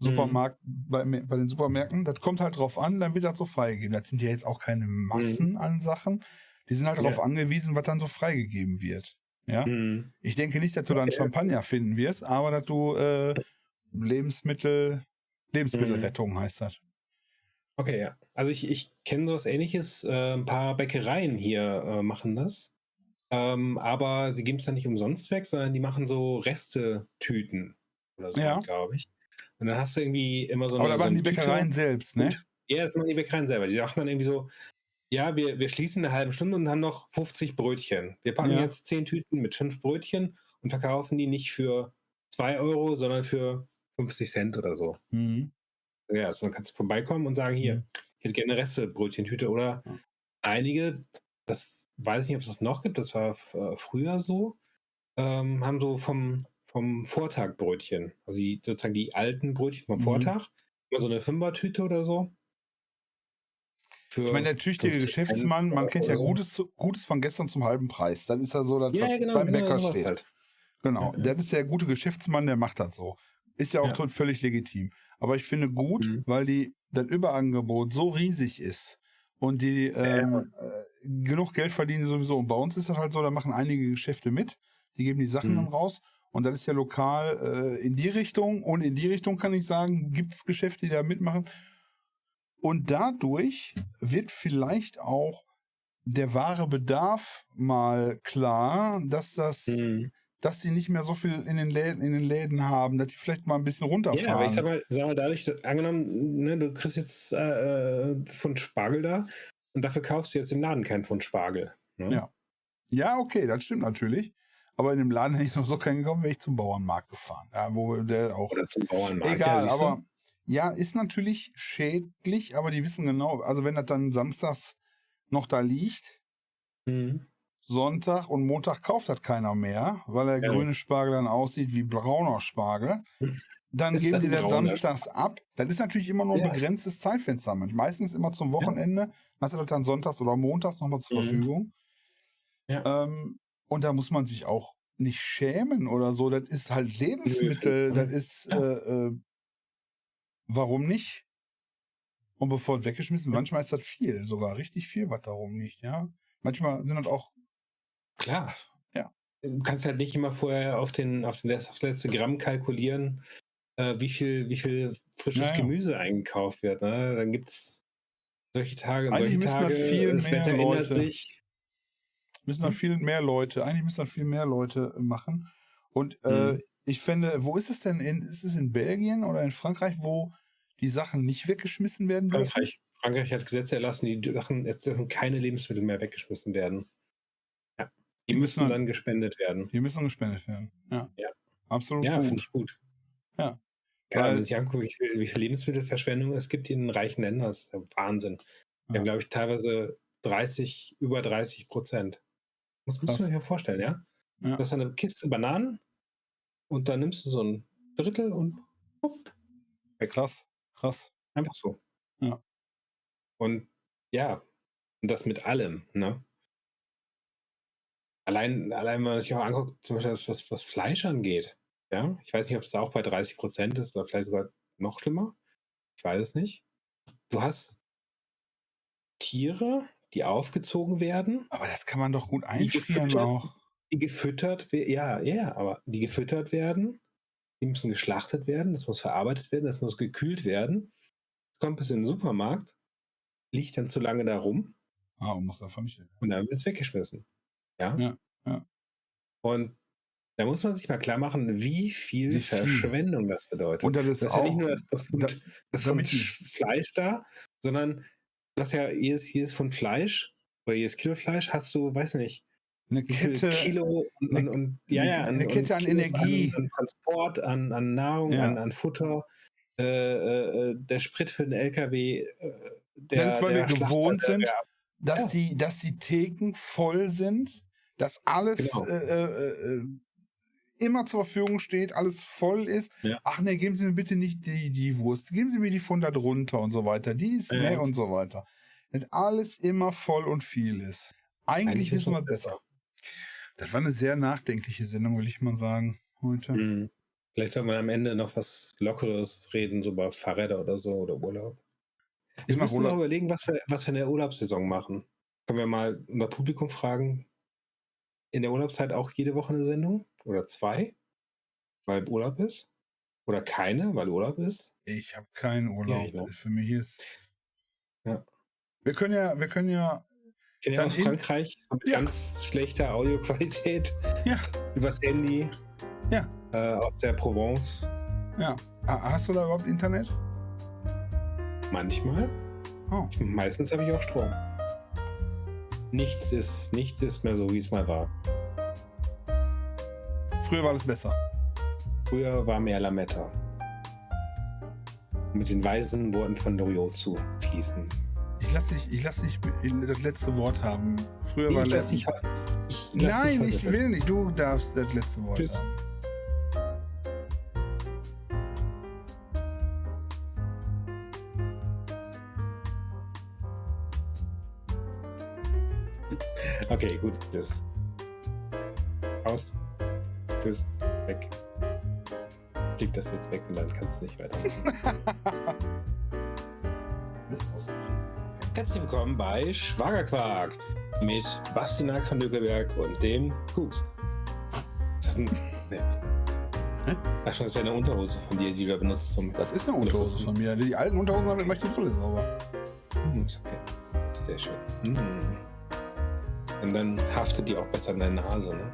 Mhm. Supermarkt, bei, bei den Supermärkten. Das kommt halt drauf an, dann wird das so freigegeben. Das sind ja jetzt auch keine Massen an Sachen. Die sind halt darauf Ja. angewiesen, was dann so freigegeben wird. Ja. Mhm. Ich denke nicht, dass du dann Okay. Champagner finden wirst, aber dass du äh, Lebensmittel, Lebensmittelrettung heißt das. Okay, ja. Also ich, ich kenne sowas ähnliches. Äh, ein paar Bäckereien hier äh, machen das. Ähm, aber sie geben es dann nicht umsonst weg, sondern die machen so Restetüten oder so, Ja. glaube ich. Und dann hast du irgendwie immer so aber eine. da so machen eine die Tüte. Bäckereien selbst, ne? Ja, das machen die Bäckereien selber. Die machen dann irgendwie so, ja, wir, wir schließen in einer halben Stunde und haben noch 50 Brötchen. Wir packen Ja. jetzt 10 Tüten mit 5 Brötchen und verkaufen die nicht für 2 Euro, sondern für 50 Cent oder so. Mhm. Ja, also dann kannst du vorbeikommen und sagen, hier, Mhm. ich hätte gerne Reste-Brötchentüte. Oder Ja. einige, das weiß ich nicht, ob es das noch gibt, das war äh, früher so, ähm, haben so vom, vom Vortag Brötchen. Also die, sozusagen die alten Brötchen vom Mhm. Vortag. Immer so eine Fünfertüte oder so. Für Ich meine, der tüchtige 50 Geschäftsmann, man kennt ja so. Gutes, Gutes von gestern zum halben Preis. Dann ist er so, dass Ja, ja, genau, beim genau Bäcker steht. halt. Genau. Ja, ja. Das ist der gute Geschäftsmann, der macht das so. Ist ja auch Ja. völlig legitim. Aber ich finde gut, Mhm. weil die, das Überangebot so riesig ist und die ähm, äh, genug Geld verdienen sowieso. Und bei uns ist das halt so, da machen einige Geschäfte mit, die geben die Sachen Mhm. dann raus. Und das ist ja lokal äh, in die Richtung. Und in die Richtung kann ich sagen, gibt es Geschäfte, die da mitmachen. Und dadurch wird vielleicht auch der wahre Bedarf mal klar, dass das Mhm. Dass sie nicht mehr so viel in den Läden, in den Läden haben, dass die vielleicht mal ein bisschen runterfahren. Ja, aber ich sag mal, sag mal dadurch, angenommen, ne, du kriegst jetzt äh, äh, Pfund Spargel da und dafür kaufst du jetzt im Laden keinen Pfund Spargel. Ne? Ja. ja, okay, das stimmt natürlich. Aber in dem Laden hätte ich noch so keinen gekommen, wäre ich zum Bauernmarkt gefahren. Ja, wo der auch. Oder zum Bauernmarkt. Egal, ja, aber ja, ist natürlich schädlich, aber die wissen genau, also wenn das dann samstags noch da liegt, Mhm. Sonntag und Montag kauft das keiner mehr, weil der Ja. grüne Spargel dann aussieht wie brauner Spargel. Dann [laughs] Ist geben die das samstags ab. Das ist natürlich immer nur ein Ja. begrenztes Zeitfenster. Meistens immer zum Wochenende. Hast du das dann sonntags oder montags nochmal zur Mhm. Verfügung. Ja. Ähm, und da muss man sich auch nicht schämen oder so. Das ist halt Lebensmittel. Das ist, Ja. äh, äh, warum nicht? Und bevor es weggeschmissen, Ja. manchmal ist das viel, sogar richtig viel, was darum liegt, ja. Manchmal sind das auch Klar. Ja. Du kannst halt nicht immer vorher auf den, auf den aufs letzte Gramm kalkulieren, äh, wie viel, wie viel frisches Ja, ja. Gemüse eingekauft wird. Ne? Dann gibt es solche Tage und Eigentlich solche Tage. viel das mehr Wetter ändert Leute- sich. müssen dann Hm? viel mehr Leute, eigentlich müssen dann viel mehr Leute machen. Und äh, Hm. ich finde, wo ist es denn? In, ist es in Belgien oder in Frankreich, wo die Sachen nicht weggeschmissen werden dürfen? Frankreich, Frankreich hat Gesetze erlassen, die Sachen, es dürfen keine Lebensmittel mehr weggeschmissen werden. Ja. Die Die müssen müssen dann gespendet werden. Die müssen gespendet werden. Ja. Ja. Absolut Ja, finde ich gut. Ja. Ja, Weil- wenn man sich anguckt, wie viel, wie viel Lebensmittelverschwendung es gibt in den reichen Ländern, das ist ja Wahnsinn. Wir Ja. haben, glaube ich, teilweise 30, über 30 Prozent. Das muss Krass. man sich ja vorstellen, ja? Ja. Du hast eine Kiste Bananen und dann nimmst du so ein Drittel und wupp, Krass, krass. einfach so. Ja. Und ja, und das mit allem, ne? Allein, allein wenn man sich auch anguckt, zum Beispiel das, was, was Fleisch angeht. Ja, ich weiß nicht, ob es da auch bei 30 Prozent ist oder vielleicht sogar noch schlimmer. Ich weiß es nicht. Du hast Tiere, die aufgezogen werden, Aber das kann man doch gut einfrieren auch. die gefüttert werden. Ja, ja, aber die gefüttert werden, die müssen geschlachtet werden, das muss verarbeitet werden, das muss gekühlt werden. Kommt bis in den Supermarkt, liegt dann zu lange da rum Ah, und muss davon nicht. und dann wird es weggeschmissen. Ja? Ja, ja. Und da muss man sich mal klar machen, wie viel, Wie viel? Verschwendung das bedeutet. Und das ist das ist ja nicht nur das, das, da- das Sch- Fleisch da, sondern das ja jedes, jedes Pfund Fleisch oder jedes Kilo Fleisch hast du, weiß nicht, eine Kette. Kilo und, eine- und, ja, ja, eine Kette an Kilos Energie. An, an Transport, an, an Nahrung, Ja. an, an Futter, äh, äh, äh, der Sprit für den LKW. Äh, der, Das ist, weil wir gewohnt sind, dass, Ja. die, dass die Theken voll sind, dass alles Genau. äh, äh, äh, immer zur Verfügung steht, alles voll ist. Ja. Ach nee, geben Sie mir bitte nicht die, die Wurst, geben Sie mir die von da drunter und so weiter. Die ist, Ja. nee, und so weiter. Dass alles immer voll und viel ist. Eigentlich, wissen wir es besser. Das war eine sehr nachdenkliche Sendung, will ich mal sagen, heute. Mhm. Vielleicht soll man am Ende noch was Lockeres reden, so über Fahrräder oder so oder Urlaub. Ich müssen noch überlegen, was wir, was wir in der Urlaubssaison machen. Können wir mal unser Publikum fragen, in der Urlaubszeit auch jede Woche eine Sendung? Oder zwei? Weil Urlaub ist? Oder keine, weil Urlaub ist? Ich habe keinen Urlaub. ich ne? Für mich ist. Ja. Wir können ja, wir können ja. Ich kenne ja aus Frankreich mit Ja. ganz schlechter Audioqualität. Ja. Übers Handy. Ja. Äh, aus der Provence. Ja. Ha- Hast du da überhaupt Internet? Manchmal. Oh. Meistens habe ich auch Strom. Nichts ist, nichts ist mehr so, wie es mal war. Früher war das besser. Früher war mehr Lametta. Mit den weisen Worten von Loriot zu schließen. Ich lass dich, ich lass dich das letzte Wort haben. Früher war ich ich lass Nein, ich will nicht. Du darfst das letzte Wort Tschüss. haben. Das. Aus. Tschüss. Weg. Klick das jetzt weg und dann kannst du nicht weiter. [laughs] Herzlich willkommen bei Schwagerquark mit Bastian von Lückeberg und dem Kuks. Das ist ein. Nee, Hä? das ist eine Unterhose von dir, die du benutzt zum. Das ist eine Unterhose von mir. Die alten Unterhosen haben immer die Brille sauber. Hm, ist okay. Sehr schön. Hm. Und dann haftet die auch besser an deine Nase, ne?